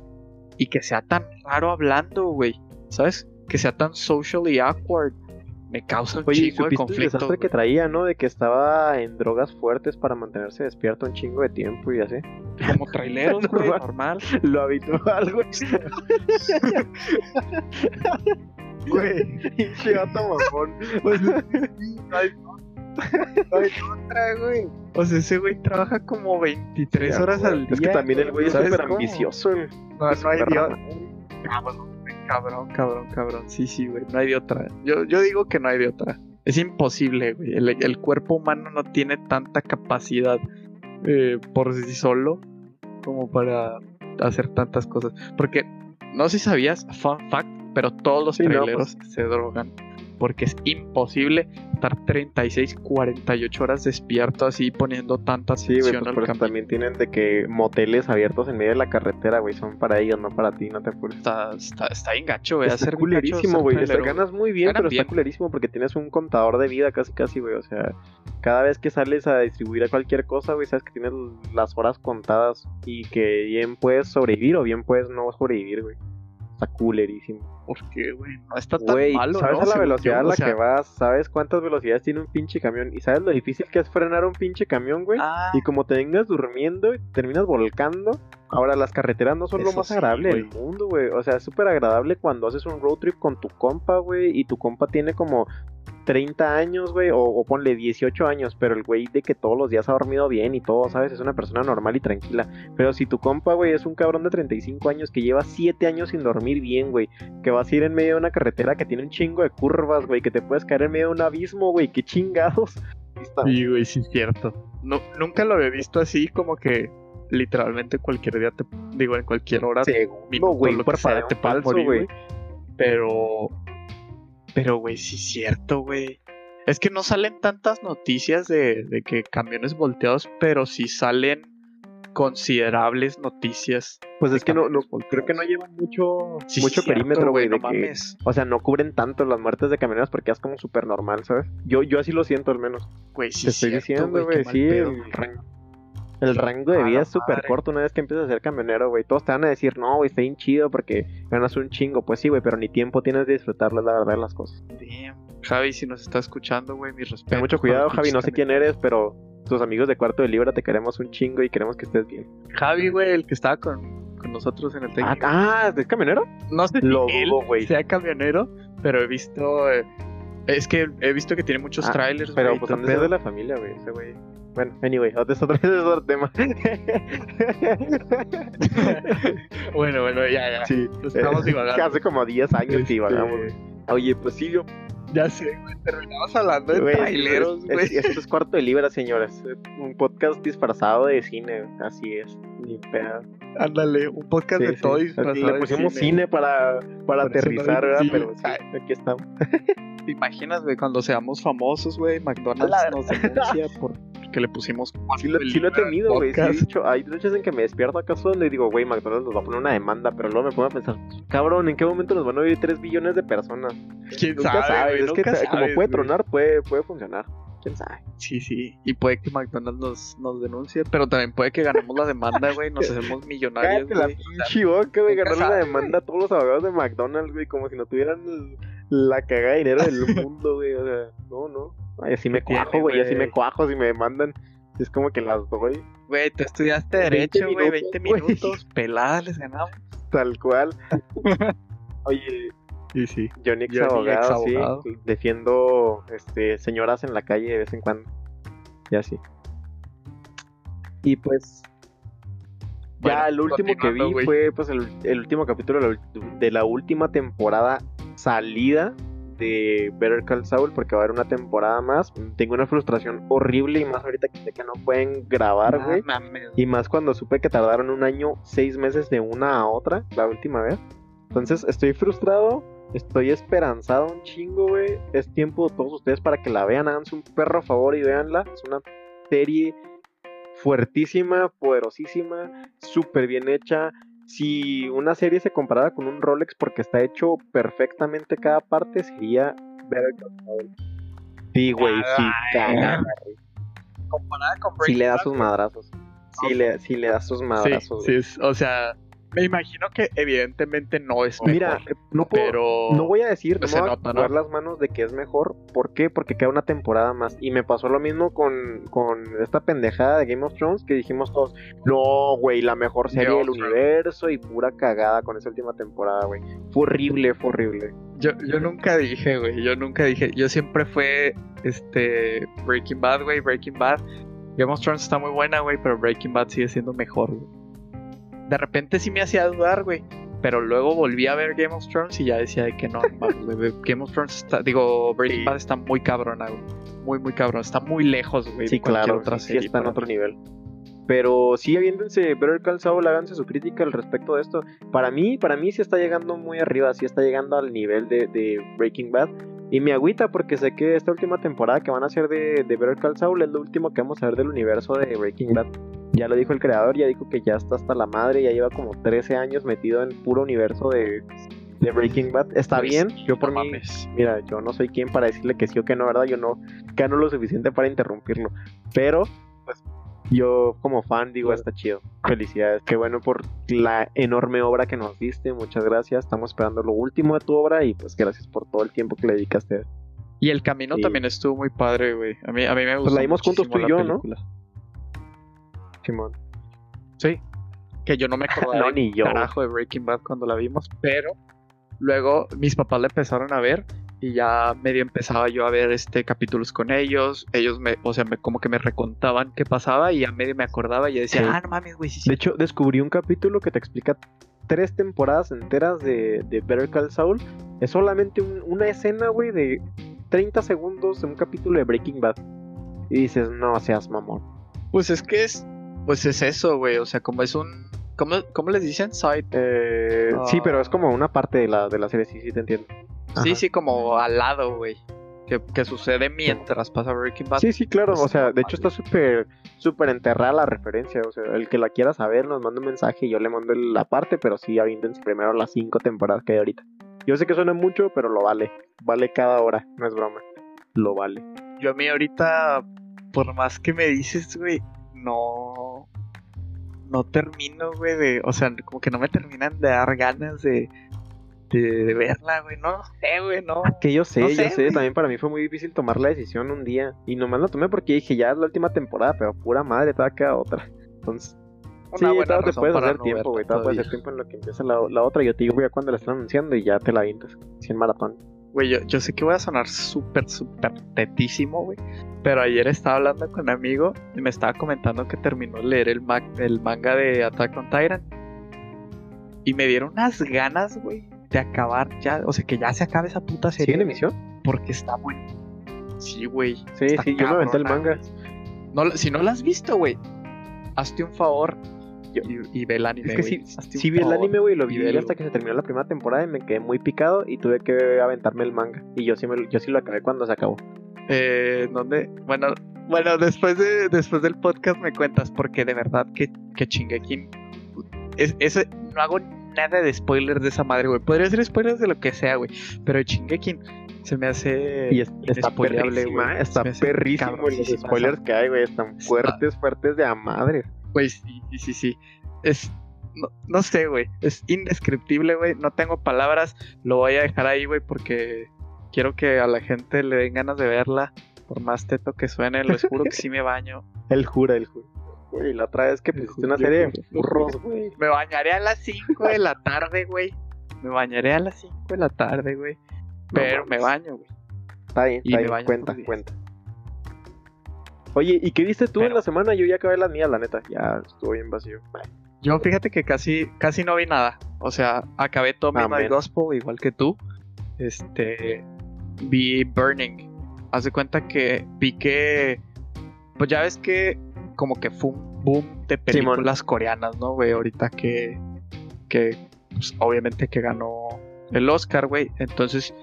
Y que sea tan raro hablando, güey. ¿Sabes? Que sea tan socially awkward me causa un Oye, chingo de conflicto. el desastre que traía, ¿no? De que estaba en drogas fuertes para mantenerse despierto un chingo de tiempo y así. Como traileros, güey, normal. Lo habitual, güey. güey, pinche gato mamón. Pues, no hay, otra, güey. O sea, ese güey trabaja como 23 horas al día. Es que también el güey es súper ambicioso, güey. No, no hay Dios cabrón, cabrón, cabrón. Sí, sí, güey. No hay de otra. Yo, yo digo que no hay de otra. Es imposible, güey. El, cuerpo humano no tiene tanta capacidad eh, por sí solo como para hacer tantas cosas. Porque, no sé si sabías, fun fact, pero todos los traileros pues. se drogan porque es imposible estar 36, 48 horas despierto así poniendo tanta sí, pues también tienen de que moteles abiertos en medio de la carretera, güey, son para ellos, no para ti, no te apures. Está, está, está bien gacho, güey. Está culerísimo, güey. Ganas muy bien, pero está culerísimo porque tienes un contador de vida casi, casi, güey. O sea, cada vez que sales a distribuir a cualquier cosa, güey, sabes que tienes las horas contadas y que bien puedes sobrevivir o bien puedes no sobrevivir, güey. Está culerísimo. Porque, güey, no está tan wey, malo, ¿sabes a la velocidad a la que vas? ¿Sabes cuántas velocidades tiene un pinche camión? ¿Y sabes lo difícil que es frenar un pinche camión, güey? Ah. Y como te vengas durmiendo y terminas volcando. Ahora, las carreteras no son lo más agradable del mundo, güey. O sea, es súper agradable cuando haces un road trip con tu compa, güey. Y tu compa tiene como 30 años, güey, o, ponle 18 años, pero el güey de que todos los días ha dormido bien y todo, ¿sabes? Es una persona normal y tranquila. Pero si tu compa, güey, es un cabrón de 35 años que lleva 7 años sin dormir bien, güey, que vas a ir en medio de una carretera que tiene un chingo de curvas, güey, que te puedes caer en medio de un abismo, güey, qué chingados. Sí, güey, sí es cierto. No, nunca lo había visto así como que literalmente cualquier día te digo en cualquier hora no güey por te falso güey pero pero, güey, sí es cierto, güey. Es que no salen tantas noticias de, que camiones volteados, pero sí salen considerables noticias. Pues es que no, no creo que no llevan mucho, mucho perímetro, güey. No mames. O sea, no cubren tanto las muertes de camioneros porque es como súper normal, ¿sabes? Yo, yo así lo siento al menos. Güey, sí. Te estoy diciendo, güey, sí. El, rango, de vida es súper corto una vez que empiezas a ser camionero, güey. Todos te van a decir, no, güey, está bien chido porque ganas un chingo. Pues sí, güey, pero ni tiempo tienes de disfrutarlo, la verdad, las cosas. Javi, si nos está escuchando, güey, mi respeto. Ten mucho cuidado, Javi, no sé quién eres, pero tus amigos de Cuarto de Libra te queremos un chingo y queremos que estés bien. Javi, güey, el que estaba con, nosotros en el técnico. Ah, ah ¿es camionero? No sé si Lo él güey. sea camionero, pero he visto... Eh, Es que he visto que tiene muchos Ah, trailers, Pero güey, pues pedo. de la familia, güey, ese güey. Bueno, anyway, otro, otro, es otro tema. Bueno, bueno, ya, ya. sí, Estamos eh, divagando. que hace como 10 años Este, que divagamos. güey. Oye, pues sí, yo. Ya sé, güey. Terminamos hablando de traileros, es- güey. es- Esto es cuarto de libra, señores. Un podcast disfrazado de cine, así es. Ni pedo. Ándale, un podcast Sí, de sí. todo disfrazado Le de pusimos cine. cine, para, para Por eso no aterrizar, ¿verdad? Pero sí, aquí estamos. ¿Te imaginas, güey, cuando seamos famosos, güey? McDonald's nos denuncia por que le pusimos Sí lo, cuarto sí lo he temido, güey. Sí he dicho, hay noches en que me despierto acaso donde digo, güey, McDonald's nos va a poner una demanda, pero luego me pongo a pensar, cabrón, ¿en qué momento nos van a oír 3 billones de personas? ¿Quién Nunca sabe, es que como puede tronar, puede, puede funcionar. ¿Quién sabe? Sí, sí. Y puede que McDonald's nos, nos denuncie, pero también puede que ganemos la demanda, güey. Nos hacemos millonarios, Cállate la. O sea, pinche boca, güey, ganar sabes, demanda a todos los abogados de McDonald's, güey, como si no tuvieran el- la cagada de dinero del mundo, güey, o sea, no, no. Ay, así me ¿Qué tiene, cuajo, güey, así me cuajo si me demandan. Es como que las doy, Güey, tú estudiaste 20 Derecho, güey. 20 minutos, güey. minutos. Pelada les ganamos. tal cual. Oye, Sí, sí. Johnny ex abogado, sí. Defiendo este, señoras en la calle de vez en cuando. Y así. Y pues. Bueno, ya el último que vi fue pues el, el último capítulo de la, ul- de la última temporada salida de Better Call Saul porque va a haber una temporada más. Tengo una frustración horrible y más ahorita que sé que no pueden grabar, güey. Y más cuando supe que tardaron un año, seis meses de una a otra, la última vez. Entonces estoy frustrado, estoy esperanzado un chingo, güey. Es tiempo de todos ustedes para que la vean, háganse un perro favor y véanla. Es una serie fuertísima, poderosísima, súper bien hecha. Si una serie se comparara con un Rolex porque está hecho perfectamente cada parte, sería Better Call. Sí, güey, sí, caga, güey. Comparada con Sí le da Breaking sus madrazos. Sí le, sí le da sus Sí, madrazos. sí, es- o sea, me imagino que evidentemente no es mejor. Mira, no puedo, pero no voy a decir, no me voy a nota, ¿no? las manos de que es mejor. ¿Por qué? Porque queda una temporada más. Y me pasó lo mismo con, con esta pendejada de Game of Thrones que dijimos todos, no, güey, la mejor serie del universo y pura cagada con esa última temporada, güey. Fue horrible, fue horrible. yo, yo nunca dije, güey, yo nunca dije, yo siempre fue este Breaking Bad, güey, Breaking Bad. Game of Thrones está muy buena, güey, pero Breaking Bad sigue siendo mejor, güey. De repente sí me hacía dudar, güey. Pero luego volví a ver Game of Thrones y ya decía de que no, mames, Game of Thrones está, digo, Breaking. Bad está muy cabrona, güey. Muy, muy cabrón. Está muy lejos, güey. Sí, claro, otra sí, serie está en otro nivel. Pero sí, aviéntense Better Call Saul, háganse su crítica al respecto de esto. Para mí, para mí sí está llegando muy arriba, sí está llegando al nivel de, de Breaking Bad. Y me agüita porque sé que esta última temporada que van a hacer de, de Better Call Saul es lo último que vamos a ver del universo de Breaking Bad. Ya lo dijo el creador, ya dijo que ya está hasta la madre, ya lleva como 13 años metido en puro universo de, de Breaking Bad. Está Pues, bien, yo por no mí, mames. mira, yo no soy quien para decirle que sí o que no, ¿verdad? Yo no gano lo suficiente para interrumpirlo. Pero, pues, yo como fan digo, está chido. Felicidades. Qué bueno por la enorme obra que nos diste. Muchas gracias. Estamos esperando lo último de tu obra y pues gracias por todo el tiempo que le dedicaste. Y el camino Sí. también estuvo muy padre, güey. A mí, a mí me gustó. Pues la vimos juntos tú y yo, ¿no? Simón. Sí. Que yo no me acordaba No, ni yo. carajo de Breaking Bad cuando la vimos, pero luego mis papás la empezaron a ver y ya medio empezaba yo a ver este capítulos con ellos. Ellos me, o sea, me, como que me recontaban qué pasaba y ya medio me acordaba y decía, Sí. ah, no mames, güey, sí, sí. De hecho, descubrí un capítulo que te explica tres temporadas enteras de, de Better Call Saul. Es solamente un- una escena, güey, de 30 segundos de un capítulo de Breaking Bad. Y dices, no seas mamón. Pues es que es, pues es eso, güey. O sea, como es un, ¿cómo, cómo les dicen? Side. Eh, Sí, pero es como una parte de la, de la serie, sí, sí, te entiendo. Sí, Ajá. sí, como al lado, güey. Que, que sucede mientras pasa Breaking Bad. Sí, sí, claro. Pues, O sea, de hecho está súper, súper enterrada la referencia. O sea, el que la quiera saber nos manda un mensaje y yo le mando la parte, pero sí, avíntense primero las cinco temporadas que hay ahorita. Yo sé que suena mucho, pero lo vale. Vale cada hora, no es broma. Lo vale. Yo a mí ahorita, por más que me dices, güey, no. No termino, güey, de. O sea, como que no me terminan de dar ganas de. De, de verla, güey. No sé, güey, no. Que yo sé, No yo sé. También para mí fue muy difícil tomar la decisión un día. Y nomás la tomé porque dije, ya es la última temporada, pero pura madre, todavía queda otra. Entonces, sí, Una buena todavía te puedes hacer no tiempo, güey. Puedes hacer tiempo en lo que empieza la, la otra. Yo te digo, güey, cuando la están anunciando y ya te la avientas. 100 maratón. Güey, yo, yo sé que voy a sonar súper, súper tetísimo, güey. Pero ayer estaba hablando con un amigo y me estaba comentando que terminó de leer el, ma- el manga de Attack on Titan. Y me dieron unas ganas, güey, de acabar ya. O sea, que ya se acabe esa puta serie. ¿Sigue en emisión? Porque está bueno. Sí, güey. Sí, sí, yo me aventé el manga. No, si no la has visto, güey, hazte un favor y, y ve el anime. Es que sí, sí vi el anime, güey, lo vi y hasta que se terminó la primera temporada y me quedé muy picado y tuve que aventarme el manga. Y yo sí, me, lo- yo sí lo acabé cuando se acabó. Eh, ¿Dónde? Bueno, bueno, después de después del podcast me cuentas, porque de verdad que, que Shingeki es, ese, no hago nada de spoilers de esa madre, güey. Podría ser spoilers de lo que sea, güey. Pero Shingeki se me hace Y es- está güey. está perrísimo los spoilers que hay, güey. Están Está- fuertes, fuertes de a madre. Güey, sí, sí, sí, sí. Es. No, no sé, güey. Es indescriptible, güey. No tengo palabras. Lo voy a dejar ahí, güey, porque quiero que a la gente le den ganas de verla. Por más teto que suene, les juro que sí me baño. El jura, el jura. Güey, la otra vez que pusiste una serie de furros, güey. Me bañaré a las 5 de la tarde, güey. Me bañaré a las 5 de la tarde, güey. Pero me baño, güey. Está bien, Y está me bien. baño Cuenta, cuenta. Oye, ¿y qué viste tú en la semana? Yo ya acabé las mías, la neta. Ya estuvo bien vacío. Yo fíjate que casi, casi no vi nada. O sea, acabé todo Amén. Midnight Gospel igual que tú. Este. Vi Burning. Haz de cuenta que vi que. Pues ya ves que como que fue un boom de películas coreanas, ¿no, güey? Ahorita que. Que pues, obviamente que ganó el Oscar, güey. Entonces.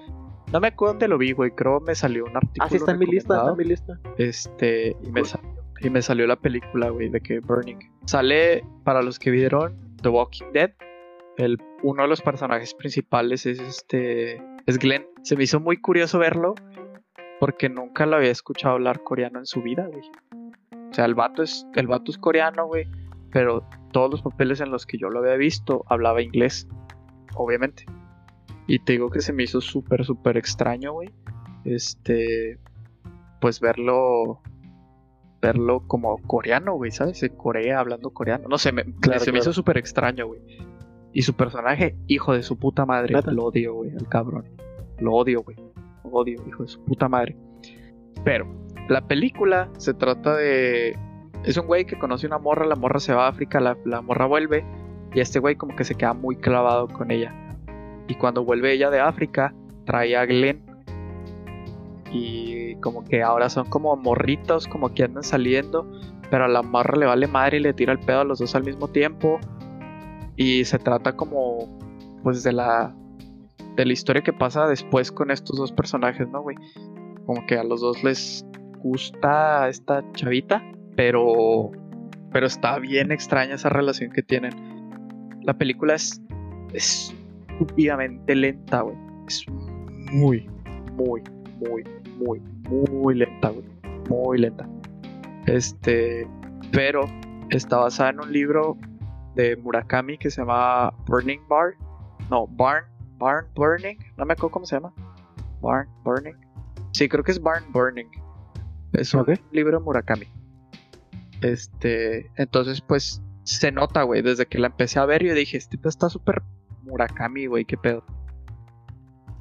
No me acuerdo dónde lo vi, güey. Creo me salió un artículo. Ah, sí, está en mi lista, está en mi lista. Este, y me, y me salió la película, güey, de que Burning. Sale, para los que vieron The Walking Dead, el, uno de los personajes principales es este, es Glenn. Se me hizo muy curioso verlo, porque nunca lo había escuchado hablar coreano en su vida, güey. O sea, el vato es, el vato es coreano, güey, pero todos los papeles en los que yo lo había visto hablaba inglés, obviamente. Y te digo que se me hizo súper, súper extraño, güey. Este, pues verlo verlo como coreano, güey, ¿sabes? En Corea hablando coreano. No sé, me, Claro, se me hizo súper extraño, güey. Y su personaje, hijo de su puta madre, lo odio, güey, al cabrón. Lo odio, güey. Lo odio, hijo de su puta madre. Pero la película se trata de... Es un güey que conoce una morra, la morra se va a África, la, la morra vuelve y este güey como que se queda muy clavado con ella. Y cuando vuelve ella de África, trae a Glenn. Y como que ahora son como morritos, como que andan saliendo. Pero a la morra le vale madre y le tira el pedo a los dos al mismo tiempo. Y se trata como, pues, de la, de la historia que pasa después con estos dos personajes, ¿no, güey? Como que a los dos les gusta esta chavita, pero, pero está bien extraña esa relación que tienen. La película es, es estúpidamente lenta, güey. Es muy, muy, muy, muy, muy lenta, güey. Muy lenta. Este, pero está basada en un libro de Murakami que se llama Burning Bar. No, Barn, Barn Burning. No me acuerdo cómo se llama. Barn Burning. Sí, creo que es Barn Burning. Es un libro de Murakami. Este, entonces pues se nota, güey, desde que la empecé a ver yo dije, este está súper Murakami, güey, qué pedo.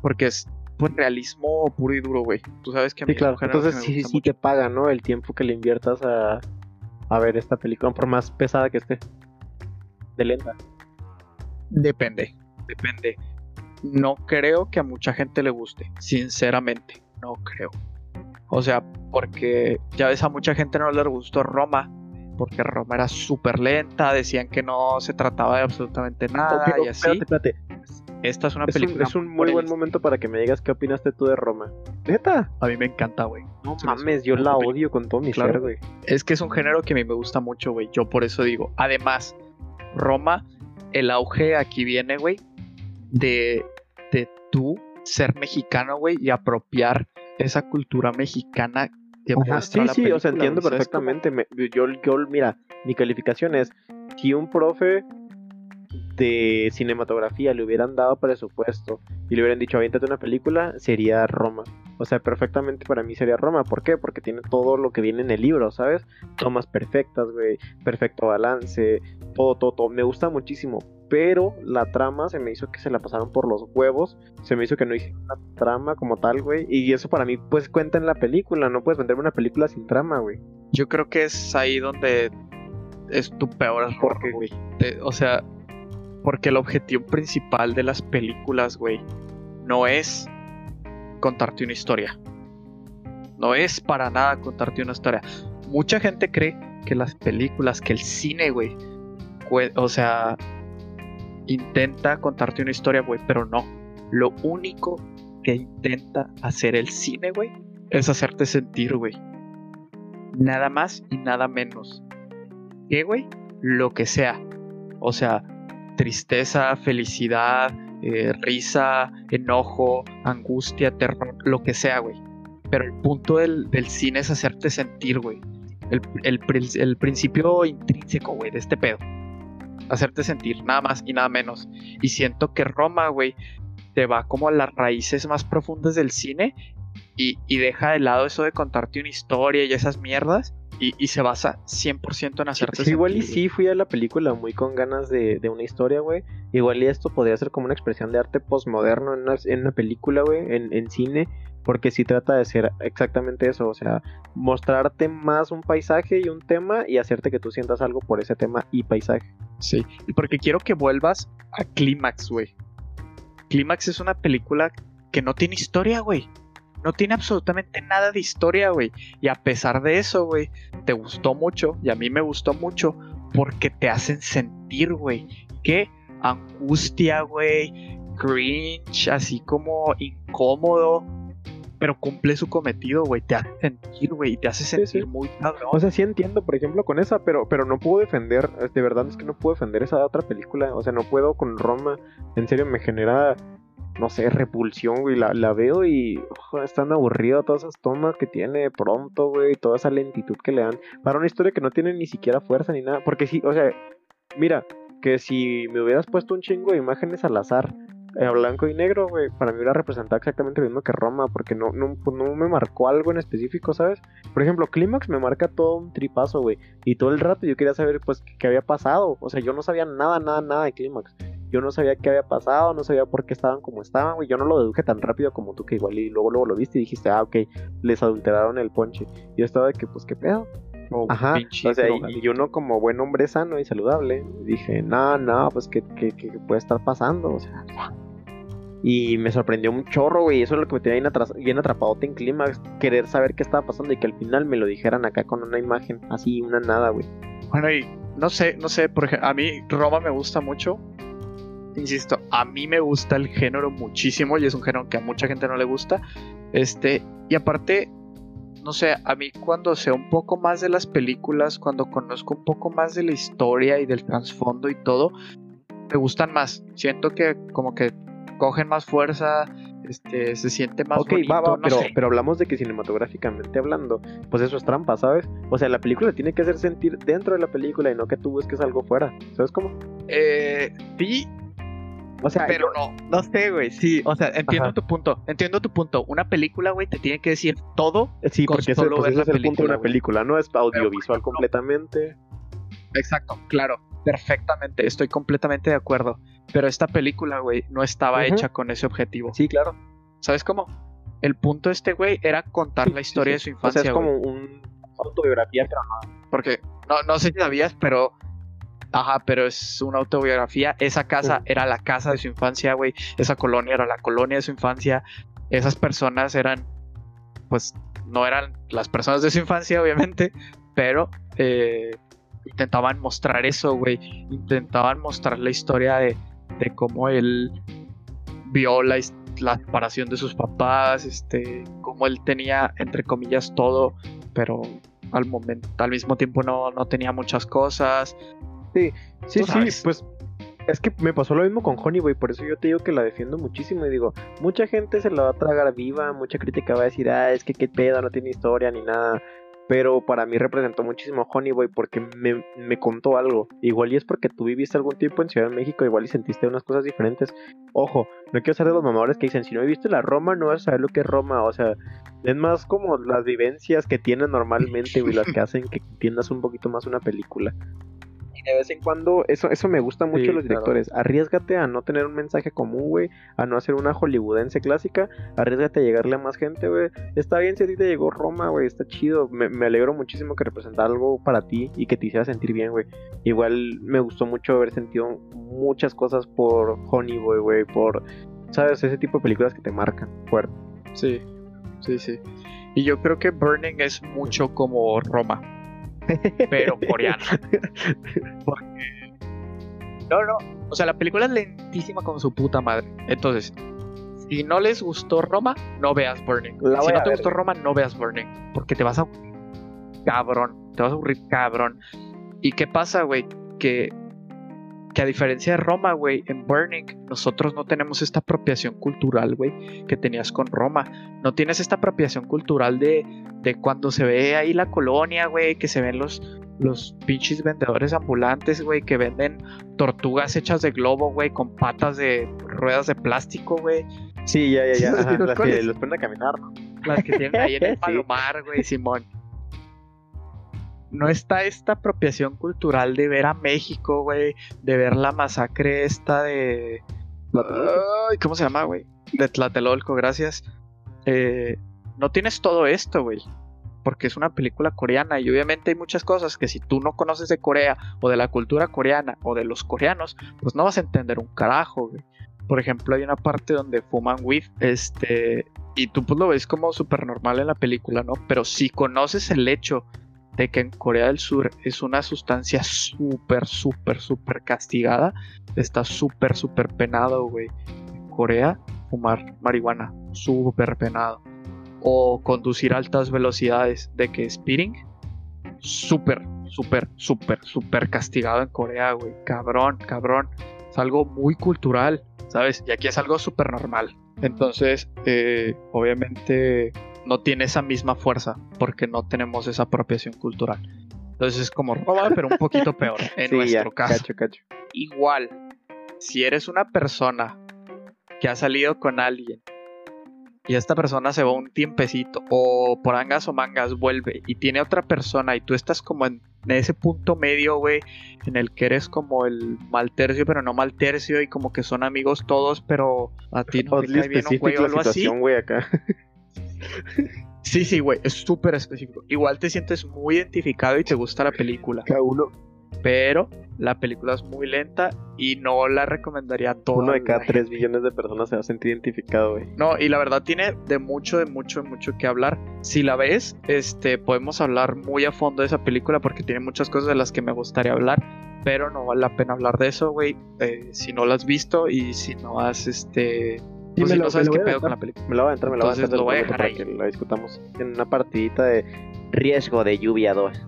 Porque es pues realismo puro y duro, güey. Tú sabes que a mí Sí, claro. Entonces sí, sí te paga, ¿no? El tiempo que le inviertas a, a ver esta película, por más pesada que esté. De lenta. Depende, depende. No creo que a mucha gente le guste, sinceramente, no creo. O sea, porque ya ves a mucha gente no le gustó Roma, porque Roma era súper lenta, decían que no se trataba de absolutamente nada y así. espérate, espérate. Esta es una Es un, película es un muy buen momento para que me digas qué opinaste tú de Roma. ¿Neta? A mí me encanta, güey. No mames, yo la película. odio con todo mi Claro. ser, güey. Es que es un género que a mí me gusta mucho, güey. Yo por eso digo. Además, Roma, el auge aquí viene, güey, de, de tú ser mexicano, güey, y apropiar esa cultura mexicana que Ajá, muestra sí, la sí, o sea, película, entiendo perfectamente. Me- yo, yo, mira, mi calificación es, si un profe de cinematografía le hubieran dado presupuesto y le hubieran dicho, aviéntate una película, sería Roma. O sea, perfectamente para mí sería Roma. ¿Por qué? Porque tiene todo lo que viene en el libro, ¿sabes? Tomas perfectas, güey, perfecto balance, todo, todo, todo. Me gusta muchísimo. Pero la trama se me hizo que se la pasaron por los huevos, se me hizo que no hicieron una trama como tal, güey, y eso para mí pues cuenta en la película, no puedes venderme una película sin trama, güey. Yo creo que es ahí donde es tu peor error, güey. O sea, porque el objetivo principal de las películas, güey, no es contarte una historia. No es para nada contarte una historia. Mucha gente cree que las películas, que el cine, güey, o sea, intenta contarte una historia, güey, pero no. Lo único que intenta hacer el cine, güey, es hacerte sentir, güey. Nada más y nada menos. ¿Qué, güey? Lo que sea. O sea, tristeza, felicidad, eh, risa, enojo, angustia, terror, lo que sea, güey. Pero el punto del, cine es hacerte sentir, güey. El, el, principio intrínseco, güey, de este pedo. Hacerte sentir, nada más y nada menos. Y siento que Roma, güey, te va como a las raíces más profundas del cine y, y deja de lado eso de contarte una historia y esas mierdas y, se basa 100% en hacerte sí, Igual y sí fui a la película muy con ganas de, una historia, güey. Igual y esto podría ser como una expresión de arte postmoderno en una, en una película, güey, en, cine. Porque sí trata de ser exactamente eso, o sea, mostrarte más un paisaje y un tema y hacerte que tú sientas algo por ese tema y paisaje. Sí, y porque quiero que vuelvas a Clímax, güey. Clímax es una película que no tiene historia, güey. No tiene absolutamente nada de historia, güey. Y a pesar de eso, güey, te gustó mucho. Y a mí me gustó mucho porque te hacen sentir, güey. Que angustia, güey. Cringe, así como incómodo. Pero cumple su cometido, güey. Te hace sentir, güey. Te hace sentir muy cabrón. O sea, sí entiendo, por ejemplo, con esa, pero, pero no puedo defender. De verdad es que no puedo defender esa otra película. O sea, no puedo con Roma. En serio, me genera no sé, repulsión, güey. La, la veo y están es tan todas esas tomas que tiene pronto, güey. Toda esa lentitud que le dan. Para una historia que no tiene ni siquiera fuerza ni nada. Porque sí, o sea, mira, que si me hubieras puesto un chingo de imágenes al azar, eh, blanco y negro, güey, para mí hubiera representado exactamente lo mismo que Roma. Porque no, no, pues no me marcó algo en específico, ¿sabes? Por ejemplo, Clímax me marca todo un tripazo, güey. Y todo el rato yo quería saber, pues, qué había pasado. O sea, yo no sabía nada, nada, nada de Clímax yo no sabía qué había pasado, no sabía por qué estaban como estaban, güey. Yo no lo deduje tan rápido como tú, que igual y luego, luego lo viste y dijiste, ah, ok, les adulteraron el ponche. Yo estaba de que, pues, qué pedo. Oh, Ajá, o sea, y, yo uno como buen hombre sano y saludable, dije, no, no, pues, ¿qué, qué, puede estar pasando? O sea, y me sorprendió un chorro, güey. Eso es lo que me tenía bien, atrapado en clímax. Querer saber qué estaba pasando y que al final me lo dijeran acá con una imagen, así, una nada, güey. Bueno, y no sé, no sé, por ejemplo, a mí Roma me gusta mucho insisto, a mí me gusta el género muchísimo y es un género que a mucha gente no le gusta. Este, y aparte, no sé, a mí cuando sé un poco más de las películas, cuando conozco un poco más de la historia y del trasfondo y todo, me gustan más. Siento que como que cogen más fuerza, este, se siente más Ok, va, va, pero, pero hablamos de que cinematográficamente hablando, pues eso es trampa, ¿sabes? O sea, la película tiene que hacer sentir dentro de la película y no que tú busques algo fuera, ¿sabes cómo? Eh, sí, o sea, pero no, no sé, güey. Sí, o sea, entiendo tu punto. Entiendo tu punto. Una película, güey, te tiene que decir todo. Sí, porque solo pues, es el punto de una película, no es audiovisual completamente. Exacto, claro, perfectamente. Estoy completamente de acuerdo. Pero esta película, güey, no estaba hecha con ese objetivo. Sí, claro. ¿Sabes cómo? El punto de este güey era contar la historia de su infancia. O sea, es como un autobiografía, pero no. Porque no, no sé si sabías, pero Ajá, pero es una autobiografía. Esa casa era la casa de su infancia, güey. Esa colonia era la colonia de su infancia. Esas personas eran, pues, no eran las personas de su infancia, obviamente, pero eh, intentaban mostrar eso, güey. Intentaban mostrar la historia de, cómo él vio la, la separación de sus papás, este, cómo él tenía, entre comillas, todo, pero al momento, al mismo tiempo no, no tenía muchas cosas, Sí, sí, sí, pues es que me pasó lo mismo con Honey, por eso yo te digo que la defiendo muchísimo y digo, mucha gente se la va a tragar viva, mucha crítica va a decir, ah, es que qué pedo, no tiene historia ni nada, pero para mí representó muchísimo Honeyboy porque me, me, contó algo. Igual y es porque tú viviste algún tiempo en Ciudad de México, igual y sentiste unas cosas diferentes. Ojo, no quiero ser de los mamadores que dicen, si no viviste la Roma, no vas a saber lo que es Roma. O sea, es más como las vivencias que tienen normalmente, güey, las que hacen que entiendas un poquito más una película de vez en cuando, eso, eso me gusta mucho Sí, los claro. directores. Arriesgate a no tener un mensaje común, güey. A no hacer una hollywoodense clásica. Arriesgate a llegarle a más gente, güey. Está bien si a ti te llegó Roma, güey. Está chido. Me, me alegro muchísimo que representara algo para ti y que te hiciera sentir bien, güey. Igual me gustó mucho haber sentido muchas cosas por Honeyboy, güey. Por, ¿sabes? Ese tipo de películas que te marcan fuerte. Sí, sí, sí. Y yo creo que Burning es mucho como Roma, pero coreana. Porque... No, no. O sea, la película es lentísima con su puta madre. Entonces, si no les gustó Roma, no veas Burning. La si no te ver. gustó Roma, no veas Burning. Porque te vas a aburrir. Cabrón. Te vas a aburrir, cabrón. ¿Y qué pasa, güey? Que, que a diferencia de Roma, güey, en Burning, nosotros no tenemos esta apropiación cultural, güey, que tenías con Roma. No tienes esta apropiación cultural de, de cuando se ve ahí la colonia, güey, que se ven los, los pinches vendedores ambulantes, güey, que venden tortugas hechas de globo, güey, con patas de ruedas de plástico, güey. Sí, ya, ya, ya. Los ponen a caminar, ¿no? Las que tienen ahí en el palomar, güey, Simón. No está esta apropiación cultural de ver a México, güey, de ver la masacre esta de... Ay, ¿Cómo se llama, güey? De Tlatelolco, gracias. Eh, no tienes todo esto, güey. Porque es una película coreana y obviamente hay muchas cosas que si tú no conoces de Corea o de la cultura coreana o de los coreanos, pues no vas a entender un carajo, güey. Por ejemplo, hay una parte donde fuman weed, este, y tú pues lo ves como súper normal en la película, ¿no? Pero si conoces el hecho de que en Corea del Sur es una sustancia súper, súper, súper castigada, está súper, súper penado, güey. En Corea, fumar marihuana, súper penado. O conducir a altas velocidades, de que speeding, súper, súper, súper, súper castigado en Corea, güey. Cabrón, cabrón. Es algo muy cultural, ¿sabes? Y aquí es algo súper normal. Entonces, eh, obviamente no tiene esa misma fuerza porque no tenemos esa apropiación cultural. Entonces es como Roma, pero un poquito peor en Sí, ya, nuestro caso. Cacho, cacho. Igual, si eres una persona que ha salido con alguien y esta persona se va un tiempecito o por angas o mangas vuelve y tiene otra persona y tú estás como en, ese punto medio, güey, en el que eres como el mal tercio pero no mal tercio y como que son amigos todos pero a ti no te cae bien un güey o algo así. acá. Sí, sí, güey, es súper específico. Igual te sientes muy identificado y te gusta la película. Cada uno, Pero la película es muy lenta y no la recomendaría a todos. uno de cada 3 billones de personas se va a sentir identificado, güey. No, y la verdad tiene de mucho, de mucho, de mucho que hablar. Si la ves, este, podemos hablar muy a fondo de esa película porque tiene muchas cosas de las que me gustaría hablar. Pero no vale la pena hablar de eso, güey. eh, si no la has visto y si no has, este... Pues me si lo- no sabes me lo qué pedo con la película. Me la voy a entrar, me la voy a Entonces entrar lo voy a dejar para ahí. que la discutamos en una partidita de riesgo de lluvia 2.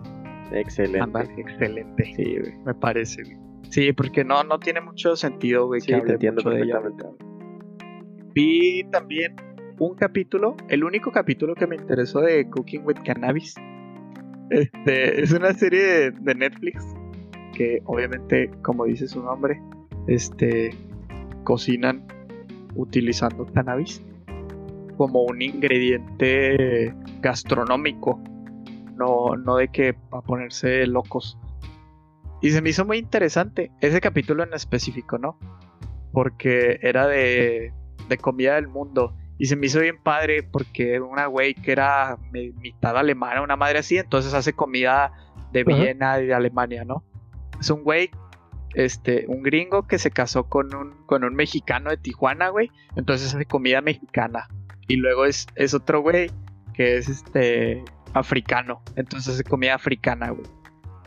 Excelente. Excelente. Sí, güey. Me parece, güey. Sí, porque no, no tiene mucho sentido, güey, Sí, que te entiendo perfectamente. Vi también un capítulo, el único capítulo que me interesó de Cooking with Cannabis. Este, es una serie de, de Netflix que obviamente, como dice su nombre, este, cocinan utilizando cannabis como un ingrediente gastronómico, no, no de que para ponerse locos. Y se me hizo muy interesante ese capítulo en específico, ¿no? Porque era de, de comida del mundo. Y se me hizo bien padre porque era una güey que era mi- mitad alemana, una madre así, entonces hace comida de. Viena y de Alemania, ¿no? Es un güey, este, un gringo que se casó con un, con un mexicano de Tijuana, güey. Entonces hace comida mexicana. Y luego es, es otro güey que es este africano. Entonces hace comida africana, güey.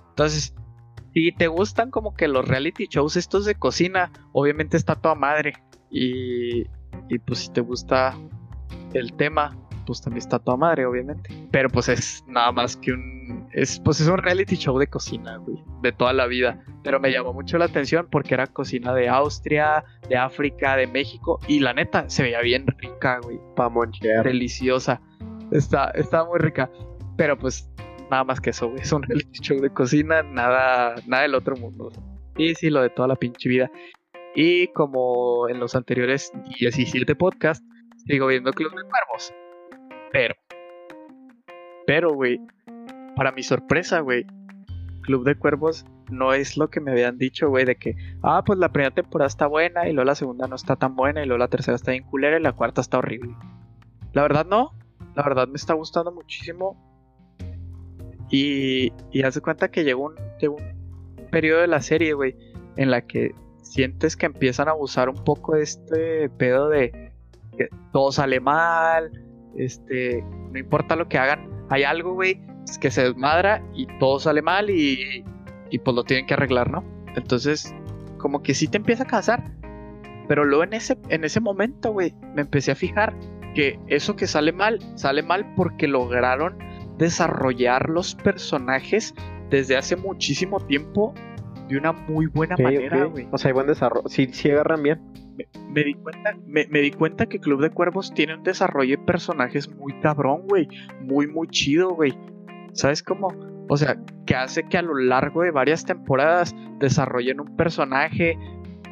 Entonces, si te gustan como que los reality shows estos de cocina, obviamente está toda madre. Y, y pues si te gusta el tema, pues también está toda madre, obviamente. Pero pues es nada más que un. Es, pues es un reality show de cocina, güey. De toda la vida. Pero me llamó mucho la atención porque era cocina de Austria, de África, de México. Y la neta, se veía bien rica, güey. Pa' monchear. Deliciosa. Está, está muy rica. Pero pues nada más que eso, güey. Es un reality show de cocina, nada, nada del otro mundo. Y sí, lo de toda la pinche vida. Y como en los anteriores 17 podcasts, sigo viendo Club de Cuervos. Pero, pero, güey, para mi sorpresa, güey, Club de Cuervos no es lo que me habían dicho, güey, de que, ah, pues la primera temporada está buena y luego la segunda no está tan buena y luego la tercera está bien culera y la cuarta está horrible. La verdad no, la verdad me está gustando muchísimo. Y, y haz de cuenta que llegó un, llegó un periodo de la serie, güey, en la que sientes que empiezan a abusar un poco de este pedo de que todo sale mal, este, no importa lo que hagan, hay algo, güey, que se desmadra y todo sale mal y, y pues lo tienen que arreglar, ¿no? Entonces, como que sí te empieza a casar. Pero luego en ese, en ese momento, güey, me empecé a fijar que eso que sale mal, sale mal porque lograron desarrollar los personajes desde hace muchísimo tiempo de una muy buena manera, güey. O sea, hay buen desarrollo. Sí, sí agarran bien. Me, di cuenta, me, me, di cuenta que Club de Cuervos tiene un desarrollo de personajes muy cabrón, güey. Muy, muy chido, güey. ¿Sabes cómo? O sea, que hace que a lo largo de varias temporadas desarrollen un personaje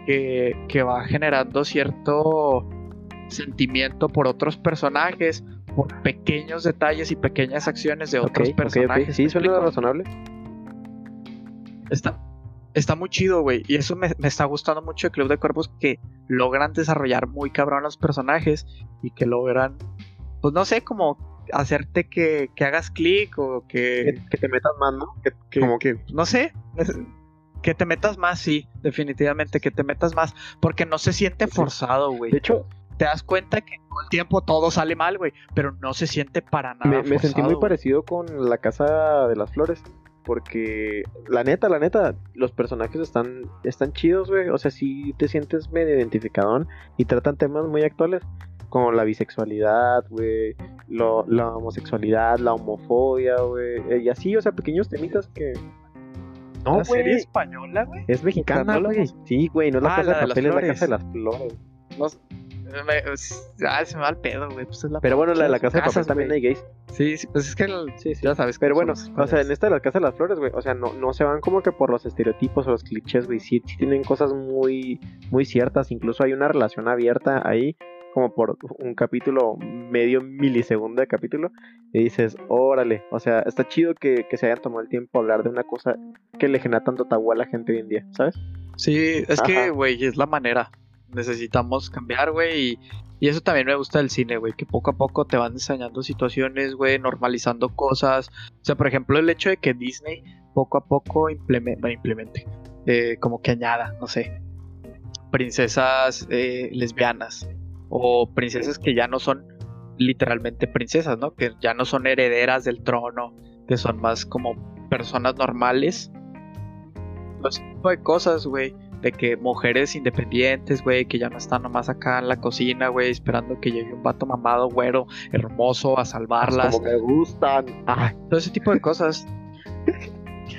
que, que va generando cierto sentimiento por otros personajes, por pequeños detalles y pequeñas acciones de otros personajes. Sí, suena razonable. Está, está muy chido, güey. Y eso me, me, está gustando mucho de Club de Cuervos, que logran desarrollar muy cabrón los personajes y que logran, pues no sé, como hacerte que, que hagas clic o que, que, te metas más, ¿no? Que, como que, no sé, que te metas más, sí, definitivamente, que te metas más, porque no se siente forzado, güey. De hecho, te das cuenta que todo el tiempo todo sale mal, güey, pero no se siente para nada. Me, me sentí muy parecido con la Casa de las Flores. Porque la neta, la neta, los personajes están, están chidos, güey. O sea, si te sientes medio identificadón y tratan temas muy actuales como la bisexualidad, güey, la homosexualidad, la homofobia, güey, eh, y así, o sea, pequeños temitas que... No, ¿La serie española, güey? Es mexicana, güey. Sí, güey, no es la ah, casa de, papel, es la casa de las flores. No, ah, se me va el pedo, güey. Pues Pero bueno, la de la casa de papel también hay gays. Sí, sí, pues es que sí, sí. ya sabes. Pero bueno, o sea, en esta de la casa de las flores, güey, o sea, no, no se van como que por los estereotipos o los clichés, güey. Sí, sí tienen cosas muy, muy ciertas. Incluso hay una relación abierta ahí como por un capítulo, medio milisegundo de capítulo, y dices, órale, o sea, está chido que, se hayan tomado el tiempo a hablar de una cosa que le genera tanto tabú a la gente hoy en día, ¿sabes? Sí, es que, güey, es la manera. Necesitamos cambiar, güey, y, y eso también me gusta del cine, güey, que poco a poco te van enseñando situaciones, güey, normalizando cosas. O sea, por ejemplo, el hecho de que Disney poco a poco implemente, implemente eh, como que añada, no sé, princesas eh, lesbianas o princesas que ya no son literalmente princesas, ¿no? Que ya no son herederas del trono, que son más como personas normales. Ese tipo de cosas, güey. De que mujeres independientes, güey, que ya no están nomás acá en la cocina, güey, esperando que llegue un vato mamado, güero, hermoso, a salvarlas. Como me gustan. Ah, todo ese tipo de cosas.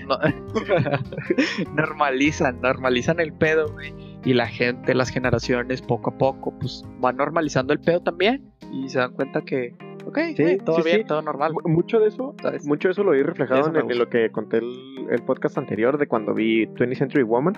normalizan, normalizan el pedo, güey y la gente, las generaciones, poco a poco, pues van normalizando el pedo también y se dan cuenta que, ok, sí, todo bien, todo normal. Mucho de eso, mucho de eso lo vi reflejado en, lo que conté el, el, podcast anterior de cuando vi 20th Century Woman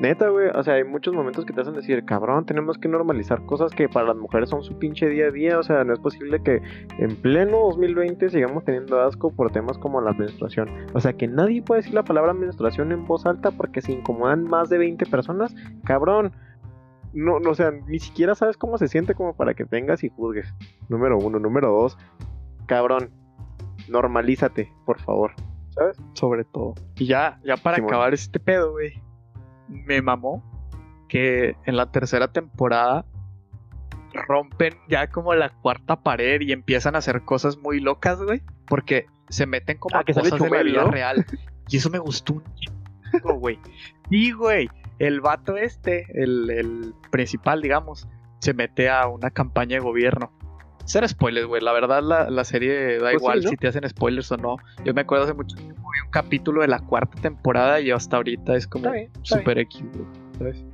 Neta, güey, o sea, hay muchos momentos que te hacen decir, cabrón, tenemos que normalizar cosas que para las mujeres son su pinche día a día, o sea, no es posible que en pleno 2020 sigamos teniendo asco por temas como la menstruación. O sea, que nadie puede decir la palabra menstruación en voz alta porque se incomodan más de 20 personas, cabrón. No, no, o sea, ni siquiera sabes cómo se siente como para que vengas y juzgues. Número uno, número dos, cabrón, normalízate, por favor, ¿sabes? Sobre todo. Y ya, ya para acabar este pedo, güey me mamó que en la tercera temporada rompen ya como la cuarta pared y empiezan a hacer cosas muy locas, güey. Porque se meten como ah, que cosas de la vida real. Y eso me gustó un chico, güey. Y, güey, el vato este, el, el, principal, digamos, se mete a una campaña de gobierno. Ser spoilers, güey. La verdad, la, la serie da pues igual si te hacen spoilers o no. Yo me acuerdo hace mucho tiempo vi un capítulo de la cuarta temporada y hasta ahorita es como super X, ¿sabes?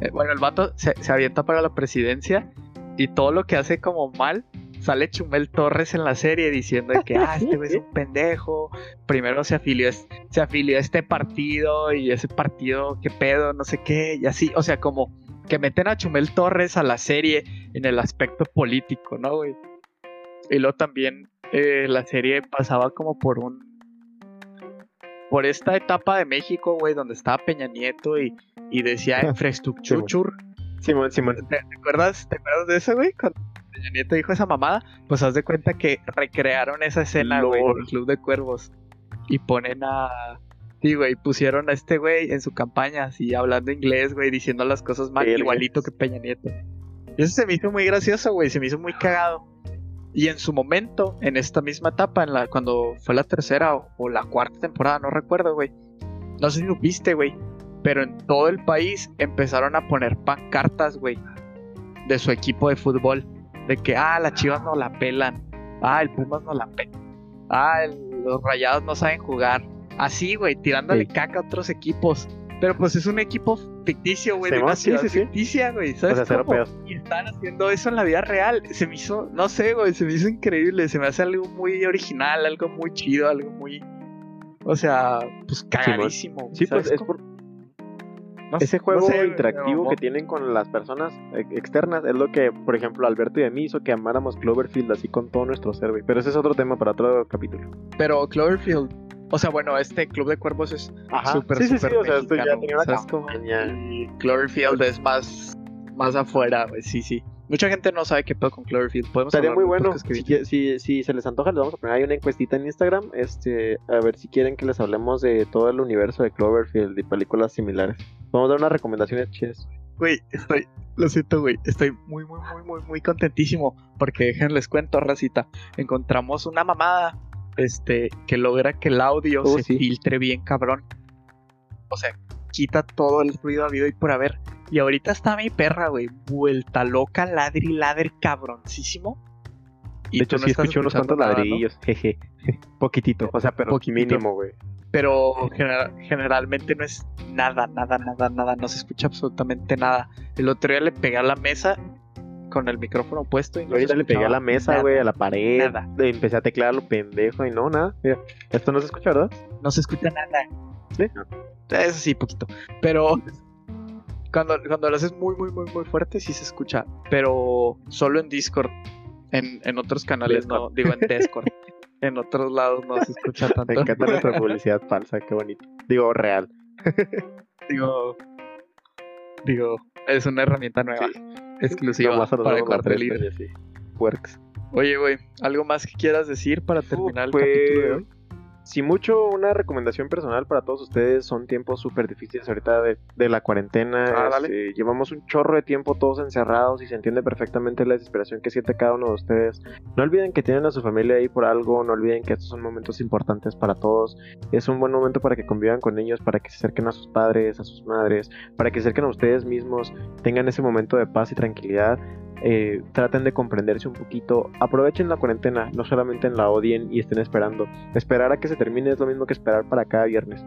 Eh, bueno, el vato se, se avienta para la presidencia y todo lo que hace como mal sale Chumel Torres en la serie diciendo que ah, este güey es un pendejo. Primero se afilió, se afilió a este partido y ese partido, qué pedo, no sé qué, y así, o sea, como que meten a Chumel Torres a la serie en el aspecto político, ¿no, güey? Y luego también eh, la serie pasaba como por un por esta etapa de México, güey, donde estaba Peña Nieto y, y decía infraestructure. Simón, Simón. ¿Te, te acuerdas, ¿Te acuerdas de eso, güey? Cuando Peña Nieto dijo esa mamada, pues haz de cuenta que recrearon esa escena, güey, en el Club de Cuervos. Y ponen a. Sí, güey, pusieron a este güey en su campaña, así hablando inglés, güey, diciendo las cosas mal, igualito que Peña Nieto. Y eso se me hizo muy gracioso, güey, se me hizo muy cagado. Y en su momento, en esta misma etapa, en la, cuando fue la tercera o, o la cuarta temporada, no recuerdo, güey. No sé si lo viste, güey. Pero en todo el país empezaron a poner pancartas, güey, de su equipo de fútbol. De que, ah, las chivas no la pelan. Ah, el Pumas no la pela. Ah, el- los rayados no saben jugar. Así, güey, tirándole Sí. caca a otros equipos. Pero pues es un equipo ficticio, güey, una sí, sí, sí. ficticia, güey. O ¿Sabes sea, cero cómo? pedos. Y están haciendo eso en la vida real. Se me hizo, no sé, güey, se me hizo increíble. Se me hace algo muy original, algo muy chido, algo muy. O sea, pues cagadísimo. Sí, pues ¿sabes es por No- ese no juego sé, interactivo que tienen con las personas eh, externas es lo que, por ejemplo, Alberto y a mí hizo que amáramos Cloverfield así con todo nuestro ser. Pero ese es otro tema para otro capítulo. Pero Cloverfield, o sea, bueno, este Club de Cuervos es súper, sí, sí, sí, súper o sea, esto ya tenía una. Y Cloverfield es más, más afuera, güey, sí, sí. Mucha gente no sabe qué pedo con Cloverfield. Podemos Estaría muy bueno. si, si se les antoja, les vamos a poner ahí una encuestita en Instagram. Este, a ver si quieren que les hablemos de todo el universo de Cloverfield y películas similares. Vamos a dar unas recomendaciones chidas. Güey, estoy, lo siento, güey, estoy muy, muy, muy, muy, muy contentísimo porque déjenles cuento, racita, encontramos una mamada, este, que logra que el audio Oh, se sí. filtre bien cabrón. O sea, quita todo el ruido habido y por haber. Y ahorita está mi perra, güey, vuelta loca, ladri, ladri, cabroncísimo. Y de hecho, no sí escuché unos cuantos ladrillos. Jeje. Poquitito. O sea, pero Poquitito. mínimo, güey. pero genera- generalmente no es nada, nada, nada, nada, no se escucha absolutamente nada. El otro día le pegué a la mesa con el micrófono puesto y no Ahorita le pegué a la mesa, güey, a la pared. nada. Empecé a teclear lo pendejo y no, nada. Mira, esto no se escucha, ¿verdad? No se escucha nada. Sí. Eso sí, poquito. Pero cuando, cuando lo haces muy, muy, muy, muy fuerte, sí se escucha. Pero solo en Discord. En, en otros canales no, digo en Discord. en otros lados no se escucha Me tanto. encanta nuestra publicidad falsa, qué bonito. Digo, real. digo, digo, es una herramienta nueva. Exclusiva los para libre. y así. Works. Oye, güey, ¿algo más que quieras decir para terminar el pues, capítulo de hoy? Si mucho, una recomendación personal para todos ustedes. Son tiempos súper difíciles ahorita de, de la cuarentena. Ah, este, llevamos un chorro de tiempo todos encerrados y se entiende perfectamente la desesperación que siente cada uno de ustedes. No olviden que tienen a su familia ahí por algo. No olviden que estos son momentos importantes para todos. Es un buen momento para que convivan con ellos, para que se acerquen a sus padres, a sus madres, para que se acerquen a ustedes mismos, tengan ese momento de paz y tranquilidad. Eh, traten de comprenderse un poquito. Aprovechen la cuarentena, no solamente en la odien y estén esperando. Esperar a que se termine es lo mismo que esperar para cada viernes.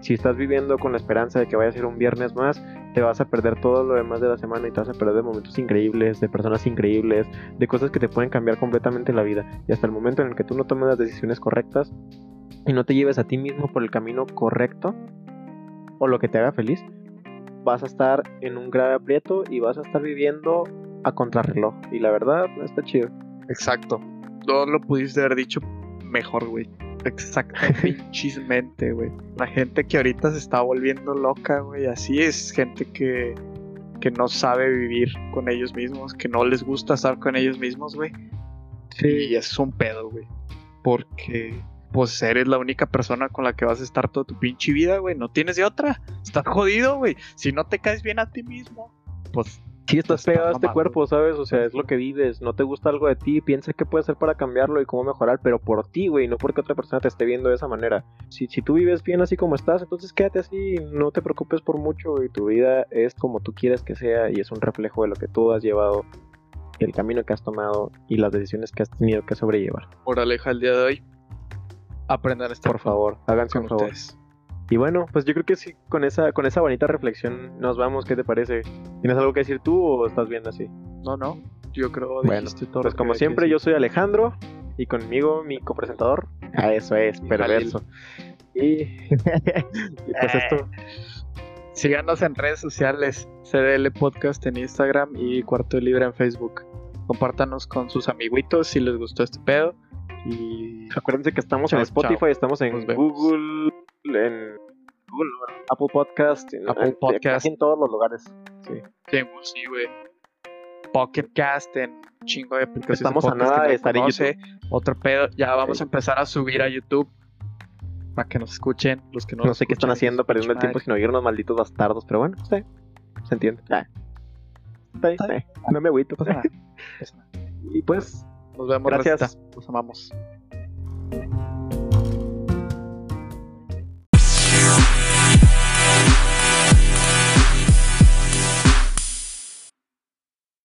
Si estás viviendo con la esperanza de que vaya a ser un viernes más, te vas a perder todo lo demás de la semana y te vas a perder de momentos increíbles, de personas increíbles, de cosas que te pueden cambiar completamente la vida. Y hasta el momento en el que tú no tomes las decisiones correctas y no te lleves a ti mismo por el camino correcto o lo que te haga feliz, vas a estar en un grave aprieto y vas a estar viviendo a contrarreloj. Y la verdad, está chido. Exacto. No lo pudiste haber dicho mejor, güey. Exactamente, güey. La gente que ahorita se está volviendo loca, güey. Así es gente que, que no sabe vivir con ellos mismos, que no les gusta estar con ellos mismos, güey. Y es un pedo, güey. Porque, pues, eres la única persona con la que vas a estar toda tu pinche vida, güey. No tienes de otra. Estás jodido, güey. Si no te caes bien a ti mismo, pues Si estás Está pegado a este cuerpo, ¿sabes? O sea, es lo que vives. No te gusta algo de ti, piensa qué puedes hacer para cambiarlo y cómo mejorar, pero por ti, güey, no porque otra persona te esté viendo de esa manera. Si, si tú vives bien así como estás, entonces quédate así, no te preocupes por mucho y tu vida es como tú quieres que sea y es un reflejo de lo que tú has llevado, el camino que has tomado y las decisiones que has tenido que sobrellevar. moraleja el día de hoy. Aprendan a estar Por favor, háganse con un favor. ustedes. Y bueno, pues yo creo que sí, con esa, con esa bonita reflexión nos vamos. ¿Qué te parece? ¿Tienes algo que decir tú o estás bien así? No, no. Yo creo Bueno, todo Pues como siempre, yo soy Alejandro y conmigo mi copresentador. Ah, eso es, perverso. Y, y pues esto, Síganos en redes sociales, CDL Podcast en Instagram y Cuarto Libre en Facebook. Compártanos con sus amiguitos si les gustó este pedo. Y acuérdense que estamos Chao, en Spotify, chao. estamos en. Google en Google, Apple Podcast, en, Apple Podcast. en todos los lugares. Sí. Sí, güey, sí, güey. Pocket Cast en chingo de aplicaciones. Estamos a nada de estar en. Otro pedo. Ya vamos Sí. a empezar a subir a YouTube. Para que nos escuchen. Los que no, No, sé qué están haciendo, pues, perdiendo el tiempo sin oírnos, malditos bastardos, pero bueno, sí, se entiende. Ah. Bien. eh, No me agüito. pues. Pasa nada. Y pues, Nos vemos, Gracias. Los amamos.